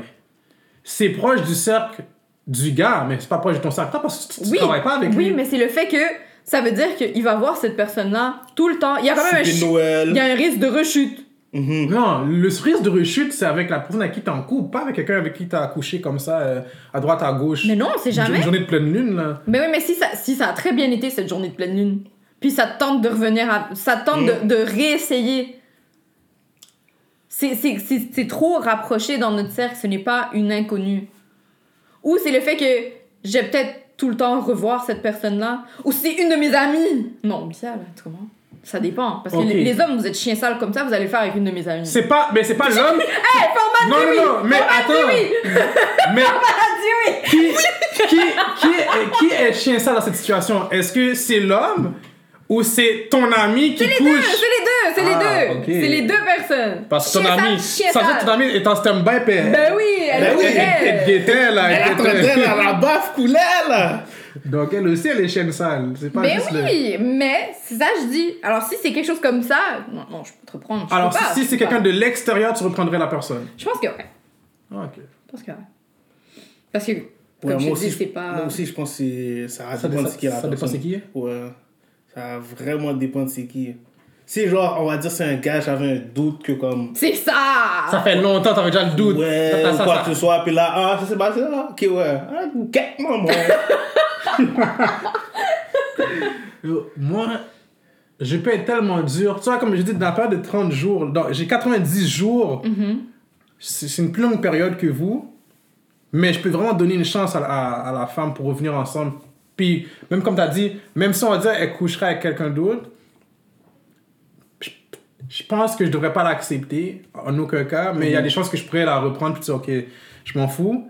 S1: C'est proche du cercle du gars, mais c'est pas proche de ton cercle parce que tu, tu
S2: Oui,
S1: travailles pas avec
S2: oui,
S1: lui.
S2: mais c'est le fait que ça veut dire qu'il va voir cette personne-là tout le temps. Il y a quand même un,
S3: Noël.
S2: il y a un risque de rechute.
S3: Mhm.
S1: Non, le risque de rechute, c'est avec la personne avec qui t'es en couple, pas avec quelqu'un avec qui t'as accouché comme ça, euh, à droite, à gauche.
S2: Mais non, c'est jamais.
S1: Une journée de pleine lune, là.
S2: Mais oui, mais si ça, si ça a très bien été cette journée de pleine lune, puis ça te tente de revenir à. Ça te tente
S3: Mm.
S2: de, de réessayer. C'est- C'est c'est- c'est trop rapproché dans notre cercle, ce n'est pas une inconnue. Ou c'est le fait que j'ai peut-être tout le temps revoir cette personne-là. Ou c'est une de mes amies. Non, ça, là, comprends? Ça dépend. Parce que les, les hommes, vous êtes chien sale comme ça, vous allez le faire avec une de mes amies.
S1: C'est pas, mais c'est pas l'homme.
S2: Hey, format
S1: Non, non, non, mais attends. Mais
S2: oui!
S1: qui, qui, qui, est, qui est chien ça dans cette situation? Est-ce que c'est l'homme ou c'est ton ami qui
S2: C'est les deux,
S1: couche
S2: c'est les deux, c'est
S1: Ah,
S2: les deux.
S1: ok.
S2: C'est les deux personnes.
S1: Parce que ton
S2: sale,
S1: ami, ça veut dire que
S2: sale.
S1: ton ami est en stand-by, puis elle-
S2: Ben oui, elle
S3: Ben oui,
S1: elle, elle guettait, là. elle
S3: Elle la baffe coulait là.
S1: Donc elle aussi, elle est chienne sale. C'est pas
S2: Mais
S1: juste le-
S2: oui, mais c'est ça je dis. Alors si c'est quelque chose comme ça, non, non, je peux te reprendre. je
S1: Alors
S2: peux pas,
S1: si, c'est quelqu'un de l'extérieur, tu reprendrais la personne.
S2: Je pense que ouais.
S1: Ah, ok.
S2: Je pense que ouais. Parce que,
S3: Ouais,
S2: comme
S3: moi,
S2: je
S3: aussi,
S2: dis,
S3: je-
S2: c'est pas.
S3: moi aussi, je pense que c'est- ça
S1: Ça,
S3: dépend de
S1: ça,
S3: qui est la
S1: ça dépend c'est qui
S3: Ouais. Ça va vraiment dépendre de c'est qui. Si, genre, on va dire c'est un gars, j'avais un doute que comme.
S2: C'est ça!
S1: Ça fait longtemps, t'avais déjà le doute.
S3: Ouais,
S1: Ça, ça,
S3: ou
S1: ça,
S3: quoi
S1: ça.
S3: que ce soit, puis là, ah, ça s'est passé là, ok, ouais. Ah, ok, maman.
S1: Yo, Moi, je peux être tellement dur. Tu vois, comme je dis, dans la période de 30 jours, j'ai 90 jours.
S2: Mm-hmm.
S1: C'est c'est une plus longue période que vous. Mais je peux vraiment donner une chance à, la- à- à la femme pour revenir ensemble. Puis, même comme tu as dit, même si on va dire qu'elle coucherait avec quelqu'un d'autre, je, je pense que je devrais pas l'accepter en aucun cas. Mais il y a des chances que je pourrais la reprendre puis dire, ok, je m'en fous.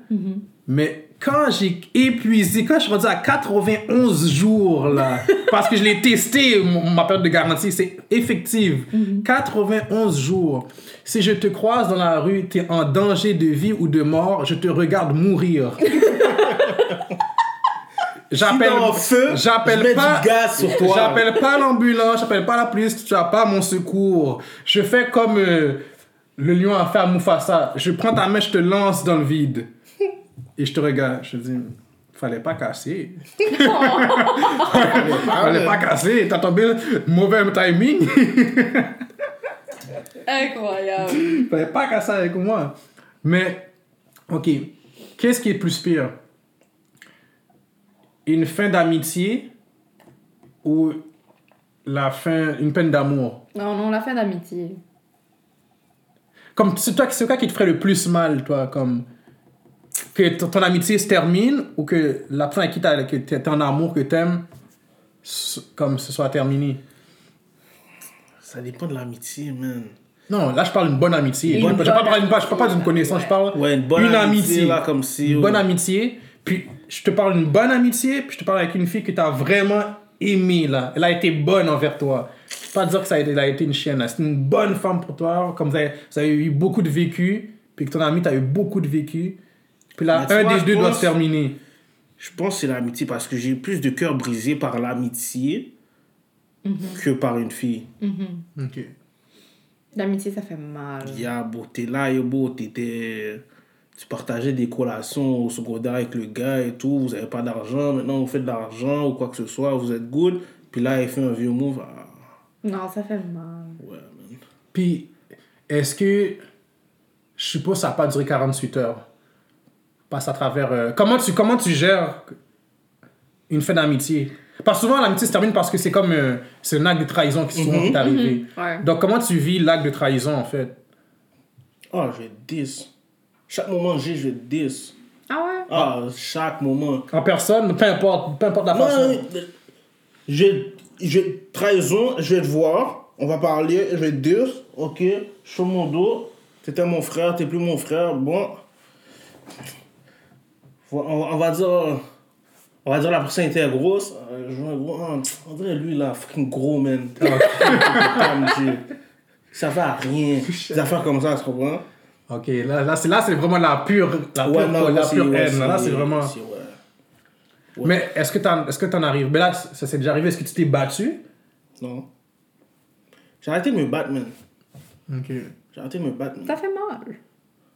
S1: Mais quand j'ai épuisé, quand je suis rendu à 91 jours, là, parce que je l'ai testé, ma période de garantie, c'est effective. 91 jours. Si je te croise dans la rue, tu es en danger de vie ou de mort, je te regarde mourir. J'appelle, j'appelle
S3: je mets
S1: pas,
S3: du gaz sur toi.
S1: J'appelle pas l'ambulance, j'appelle pas la police, tu as pas mon secours. Je fais comme euh, le lion a fait à Mufasa. Je prends ta main, je te lance dans le vide. Et je te regarde. Je te dis, fallait pas casser. fallait pas casser. T'as tombé mauvais timing.
S2: Incroyable.
S1: fallait pas casser avec moi. Mais, ok. Qu'est-ce qui est plus pire? Une fin d'amitié ou la fin, une peine d'amour?
S2: Non, non, la fin d'amitié.
S1: Comme c'est toi, c'est quoi qui te ferait le plus mal, toi, comme que ton, ton amitié se termine ou que la personne avec qui que t'es en amour que t'aimes, s- comme ce soit terminé?
S3: Ça dépend de l'amitié, man.
S1: Non, là je parle d'une bonne amitié.
S2: Une
S1: je
S2: bonne
S1: ne parle, pas- d'une
S2: amitié,
S1: connaissance, je parle
S3: Ouais, une bonne amitié, là, comme si,
S1: Une
S3: ouais.
S1: bonne amitié. Puis je te parle d'une bonne amitié, puis je te parle avec une fille que tu as vraiment aimée, là. Elle a été bonne envers toi. Pas dire que ça a été, elle a été une chienne. C'est une bonne femme pour toi, comme vous avez, vous avez eu beaucoup de vécu, puis que ton ami t'a eu beaucoup de vécu. Puis là, un
S3: vois,
S1: des deux doit se terminer.
S3: Je pense que c'est l'amitié parce que j'ai plus de cœur brisé par l'amitié que par une fille.
S1: Ok.
S2: L'amitié, ça fait mal.
S3: Il y a beau, t'es là, et beau, t'étais. Tu partageais des collations au secondaire avec le gars et tout, vous avez pas d'argent, maintenant vous faites de l'argent ou quoi que ce soit, vous êtes good, puis là il fait un vieux move. ah,
S2: Non, ça fait mal.
S3: ouais, man.
S1: Puis, est-ce que. Je suppose que ça n'a pas duré 48 heures? Passe à travers. euh, comment, tu, comment tu gères une fin d'amitié? Parce que souvent, l'amitié se termine parce que c'est comme. euh, c'est un acte de trahison qui souvent qui est arrivé.
S2: Ouais.
S1: Donc, comment tu vis l'acte de trahison en fait?
S3: Ah, je vais te 10. Chaque moment j'ai, je vais te 10.
S2: Ah ouais?
S3: Ah, chaque moment.
S1: En personne, peu importe, peu importe la
S3: Non,
S1: façon.
S3: je, je, trahison, je vais te voir, on va parler, je vais te dire, ok, je suis mon dos, t'étais mon frère, t'es plus mon frère, bon. On, on va dire, on va dire la personne était grosse, euh, je vois, gros, ah, on dirait lui là, fucking gros man. Dieu. Ça va à rien, des affaires comme ça, tu comprends?
S1: Ok, là, là c'est là, c'est vraiment la pure, la pure,
S3: non,
S1: la
S3: là, c'est-
S1: pure
S3: ouais,
S1: haine. Là, c'est
S3: c'est-
S1: vraiment.
S3: c'est- ouais. Ouais.
S1: Mais est-ce que t'en, est-ce que t'en arrives? Mais là, ça s'est déjà arrivé. Est-ce que tu t'es battu?
S3: Non. J'ai arrêté de me battre, man.
S1: Ok.
S3: J'ai arrêté de me battre, man.
S2: Ça fait mal.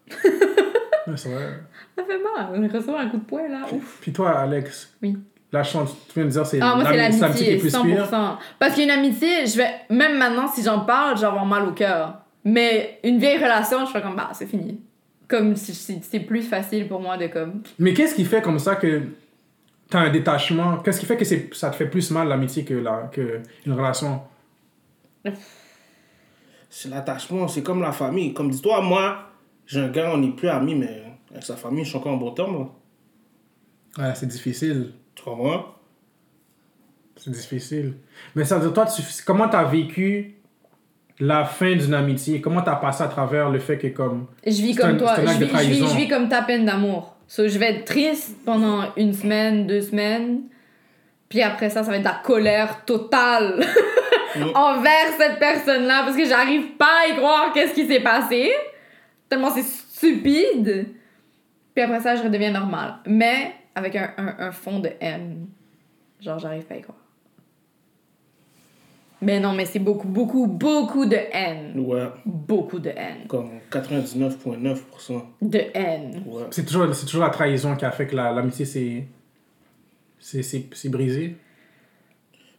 S1: Ouais, c'est vrai.
S2: Ça fait mal. Recevoir un coup de poing, là. Ouf.
S1: Puis toi, Alex,
S2: Oui.
S1: la chance, tu viens de dire c'est
S2: Ah, moi, c'est
S1: l'ami-
S2: l'amitié,
S1: qui est plus
S2: 100%.
S1: pire.
S2: Parce qu'une amitié, je vais. Même maintenant, si j'en parle, je vais avoir mal au cœur. Mais une vieille relation, je fais comme, bah, c'est fini. Comme c'est plus facile pour moi de comme.
S1: Mais qu'est-ce qui fait comme ça que t'as un détachement? Qu'est-ce qui fait que c'est, ça te fait plus mal l'amitié que, la, que une relation?
S3: C'est l'attachement, c'est comme la famille. Comme dis-toi, moi, j'ai un gars, on n'est plus amis, mais avec sa famille, je suis encore en bon terme. là.
S1: Ouais, c'est difficile.
S3: Tu comprends?
S1: C'est difficile. Mais ça veut dire, toi, tu, comment t'as vécu la fin d'une amitié? Comment t'as passé à travers le fait que, comme.
S2: Je vis comme
S1: un-
S2: toi. Je
S1: de
S2: vis, je, vis, je vis comme ta peine d'amour. So, je vais être triste pendant une semaine, deux semaines. Puis après ça, ça va être de la colère totale envers cette personne-là parce que j'arrive pas à y croire qu'est-ce qui s'est passé. Tellement c'est stupide. Puis après ça, je redeviens normale. Mais avec un, un, un fond de haine. Genre, j'arrive pas à y croire. Mais non, mais c'est beaucoup, beaucoup, beaucoup de haine.
S3: Ouais,
S2: Beaucoup de haine.
S3: comme 99,9%.
S2: De haine.
S3: Ouais.
S1: C'est toujours, c'est toujours la trahison qui a fait que la- l'amitié s'est. C'est, c'est, c'est brisé.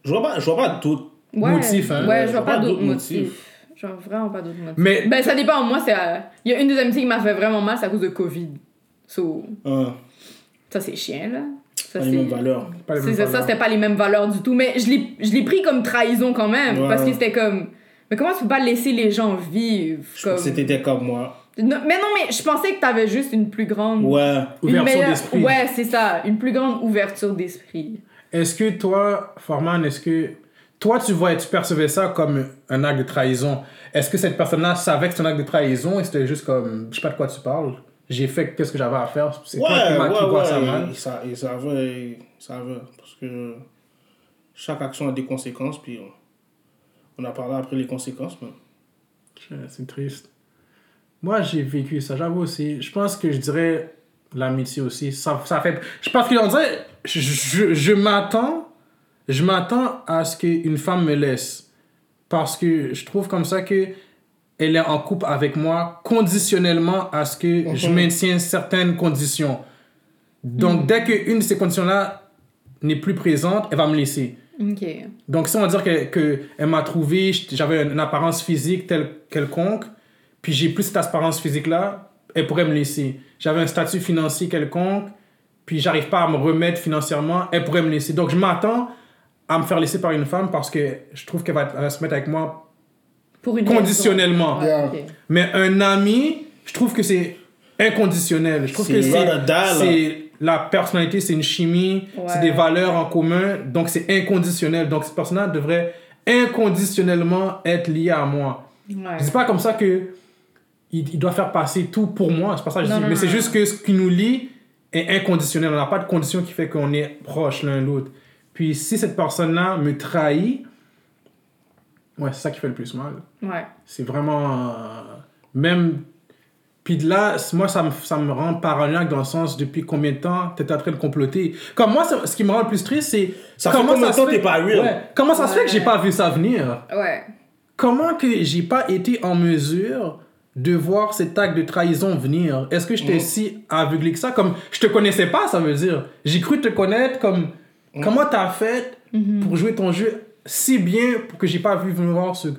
S3: Je vois pas, je vois pas d'autres.
S2: Ouais,
S1: Motif, hein.
S2: Ouais, je vois pas d'autres
S3: d'autres
S2: motifs.
S3: motifs.
S2: Je vois vraiment pas d'autres motifs.
S1: Mais-
S2: Ben, ça dépend. Moi, c'est. euh, Il y a une des amitiés qui m'a fait vraiment mal, c'est à cause de Covid. So,
S3: Hein,
S2: ça, c'est chiant, là. Ça,
S3: pas les
S2: c'est-
S3: mêmes valeurs.
S1: Pas les
S2: C'est
S1: mêmes
S2: ça, ça c'était pas les mêmes valeurs du tout. Mais je l'ai je l'ai pris comme trahison quand même.
S3: Ouais.
S2: Parce que c'était comme. Mais comment tu peux pas laisser les gens vivre
S3: Je
S2: comme...
S3: t'étais comme moi.
S2: Non, mais non, mais je pensais que t'avais juste une plus grande.
S3: Ouais.
S1: Ouverture
S2: meilleure-
S1: d'esprit.
S2: Ouais, c'est ça. Une plus grande ouverture d'esprit.
S1: Est-ce que toi, Forman, est-ce que. Toi, tu vois, tu percevais ça comme un acte de trahison. Est-ce que cette personne-là savait que c'était un acte de trahison et c'était juste comme. Je sais pas de quoi tu parles? J'ai fait qu'est-ce que j'avais à faire. C'est
S3: Ouais,
S1: toi qui, m'a- qui
S3: ouais,
S1: vois ça mal.
S3: Sa- il savait, il savait. Parce que chaque action a des conséquences, puis on, on a parlé après les conséquences, mais.
S1: C'est triste. Moi, j'ai vécu ça, j'avoue aussi. Je pense que je dirais l'amitié aussi. Ça, ça fait. Je pense qu'on dirait. Je, je, je m'attends. Je m'attends à ce qu'une femme me laisse. Parce que je trouve comme ça que elle est en couple avec moi conditionnellement à ce que je
S3: Mhm.
S1: maintienne certaines conditions. Donc, dès qu'une de ces conditions-là n'est plus présente, elle va me laisser. Donc, si on va dire qu'elle que elle m'a trouvé, j'avais une apparence physique telle quelconque, puis j'ai plus cette apparence physique-là, elle pourrait me laisser. J'avais un statut financier quelconque, puis j'arrive pas à me remettre financièrement, elle pourrait me laisser. Donc je m'attends à me faire laisser par une femme parce que je trouve qu'elle va, se mettre avec moi
S2: Pour une
S1: conditionnellement.
S3: Yeah.
S1: Mais un ami, je trouve que c'est inconditionnel. Je trouve
S3: C'est
S1: que c'est c'est- la personnalité, c'est une chimie,
S2: Ouais.
S1: c'est des valeurs en commun, donc c'est inconditionnel. Donc cette personne-là devrait inconditionnellement être liée à moi.
S2: Ouais.
S1: Dis pas comme ça que il, il doit faire passer tout pour moi, c'est pas ça que je
S2: Non,
S1: dis,
S2: non,
S1: mais c'est juste que ce qui nous lie est inconditionnel. On n'a pas de condition qui fait qu'on est proche l'un de l'autre. Puis si cette personne-là me trahit, ouais, c'est ça qui fait le plus mal.
S2: Ouais.
S1: C'est vraiment. euh, même. Puis de là, moi, ça me, ça me rend paranoïaque dans le sens depuis combien de temps tu es en train de comploter? Comme moi, ce qui me rend le plus triste, c'est.
S3: Ça fait combien de
S1: se
S3: temps
S1: fait-
S3: t'es pas real?
S1: Ouais. Comment ça se fait que j'ai pas vu ça venir?
S2: Ouais.
S1: Comment que j'ai pas été en mesure de voir cet acte de trahison venir? Est-ce que j'étais
S3: Mhm.
S1: si aveuglé que ça? Comme je te connaissais pas, ça veut dire. J'ai cru te connaître. Comme
S3: Mhm.
S1: comment t'as fait pour jouer ton jeu si bien pour que j'ai pas vu venir voir ce.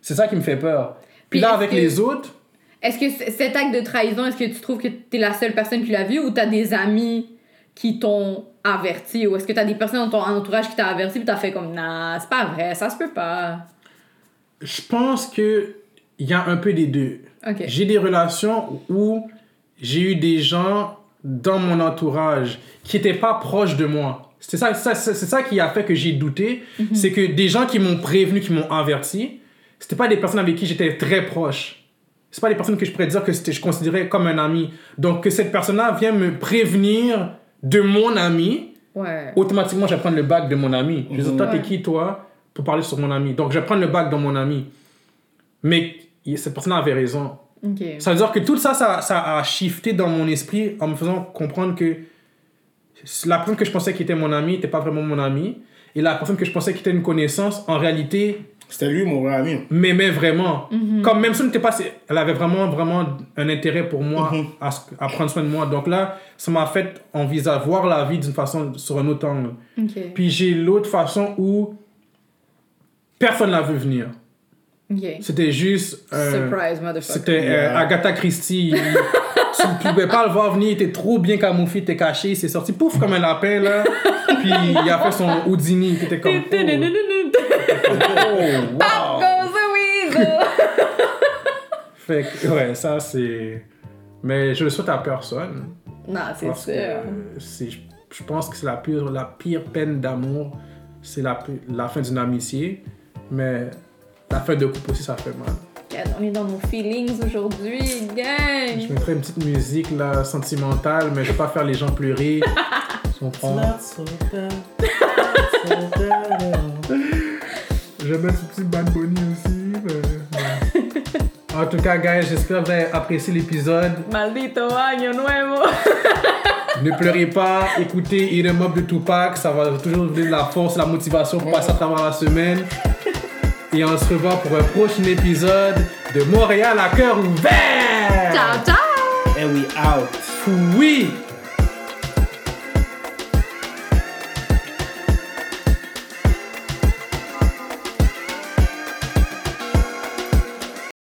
S1: C'est ça qui me fait peur. Puis
S2: Puis
S1: là, avec
S2: que-
S1: les autres.
S2: Est-ce que cet acte de trahison, est-ce que tu trouves que t'es la seule personne qui l'a vu ou t'as des amis qui t'ont averti ou est-ce que t'as des personnes dans ton entourage qui t'ont averti puis t'as fait comme nah, c'est pas vrai, ça se peut pas?
S1: Je pense que il y a un peu des deux. J'ai des relations où j'ai eu des gens dans mon entourage qui n'étaient pas proches de moi. C'est ça, ça- c'est ça qui a fait que j'ai douté. C'est que des gens qui m'ont prévenu, qui m'ont averti, c'était pas des personnes avec qui j'étais très proche. C'est pas des personnes que je pourrais dire que je considérais comme un ami. Donc que cette personne-là vient me prévenir de mon ami,
S2: Ouais.
S1: automatiquement, je vais prendre le bac de mon ami. Je vais dire, toi, t'es qui, toi, pour parler sur mon ami? Donc, je vais prendre le bac de mon ami. Mais cette personne avait raison. Ça veut dire que tout ça, ça, ça a shifté dans mon esprit en me faisant comprendre que la personne que je pensais qui était mon ami n'était pas vraiment mon ami. Et la personne que je pensais qui était une connaissance, en réalité,
S3: C'était lui, mon vrai ami.
S1: m'aimait vraiment. Comme même si elle n'était pas... Elle avait vraiment, vraiment un intérêt pour moi
S3: Mhm.
S1: à, prendre soin de moi. Donc là, ça m'a fait envisager, voir la vie d'une façon, sur un autre angle. Puis j'ai l'autre façon où personne l'a vu venir. C'était juste... euh,
S2: Surprise, motherfucker.
S1: C'était euh. Agatha Christie. Tu ne pouvais pas le voir venir, il était trop bien camouflé, il était caché, il s'est sorti pouf comme un lapin là. Puis il a fait son Houdini, qui était comme. Oh, oh, wow.
S2: Goes the weasel.
S1: Fait que, ouais, ça c'est. Mais je le souhaite à personne.
S2: non, c'est
S1: Parce que
S2: sûr.
S1: euh, c'est- je pense que c'est la pire, la pire peine d'amour, c'est la, la fin d'une amitié. Mais la fin de couple aussi, ça fait mal.
S2: On est dans nos feelings aujourd'hui, gang.
S1: Je mettrais une petite musique là, sentimentale, mais je vais pas faire les gens pleurer. Je vais mettre ce petit Bad Bunny aussi. mais- En tout cas, guys, j'espère que vous avez apprécié l'épisode.
S2: Maldito año nuevo.
S1: Ne pleurez pas, écoutez Eat 'em Up de Tupac, ça va toujours vous donner la force, la motivation pour passer à travers la semaine. Et on se revoit pour un prochain épisode de Montréal à cœur ouvert!
S2: Ciao, ciao.
S3: And we out.
S1: Oui!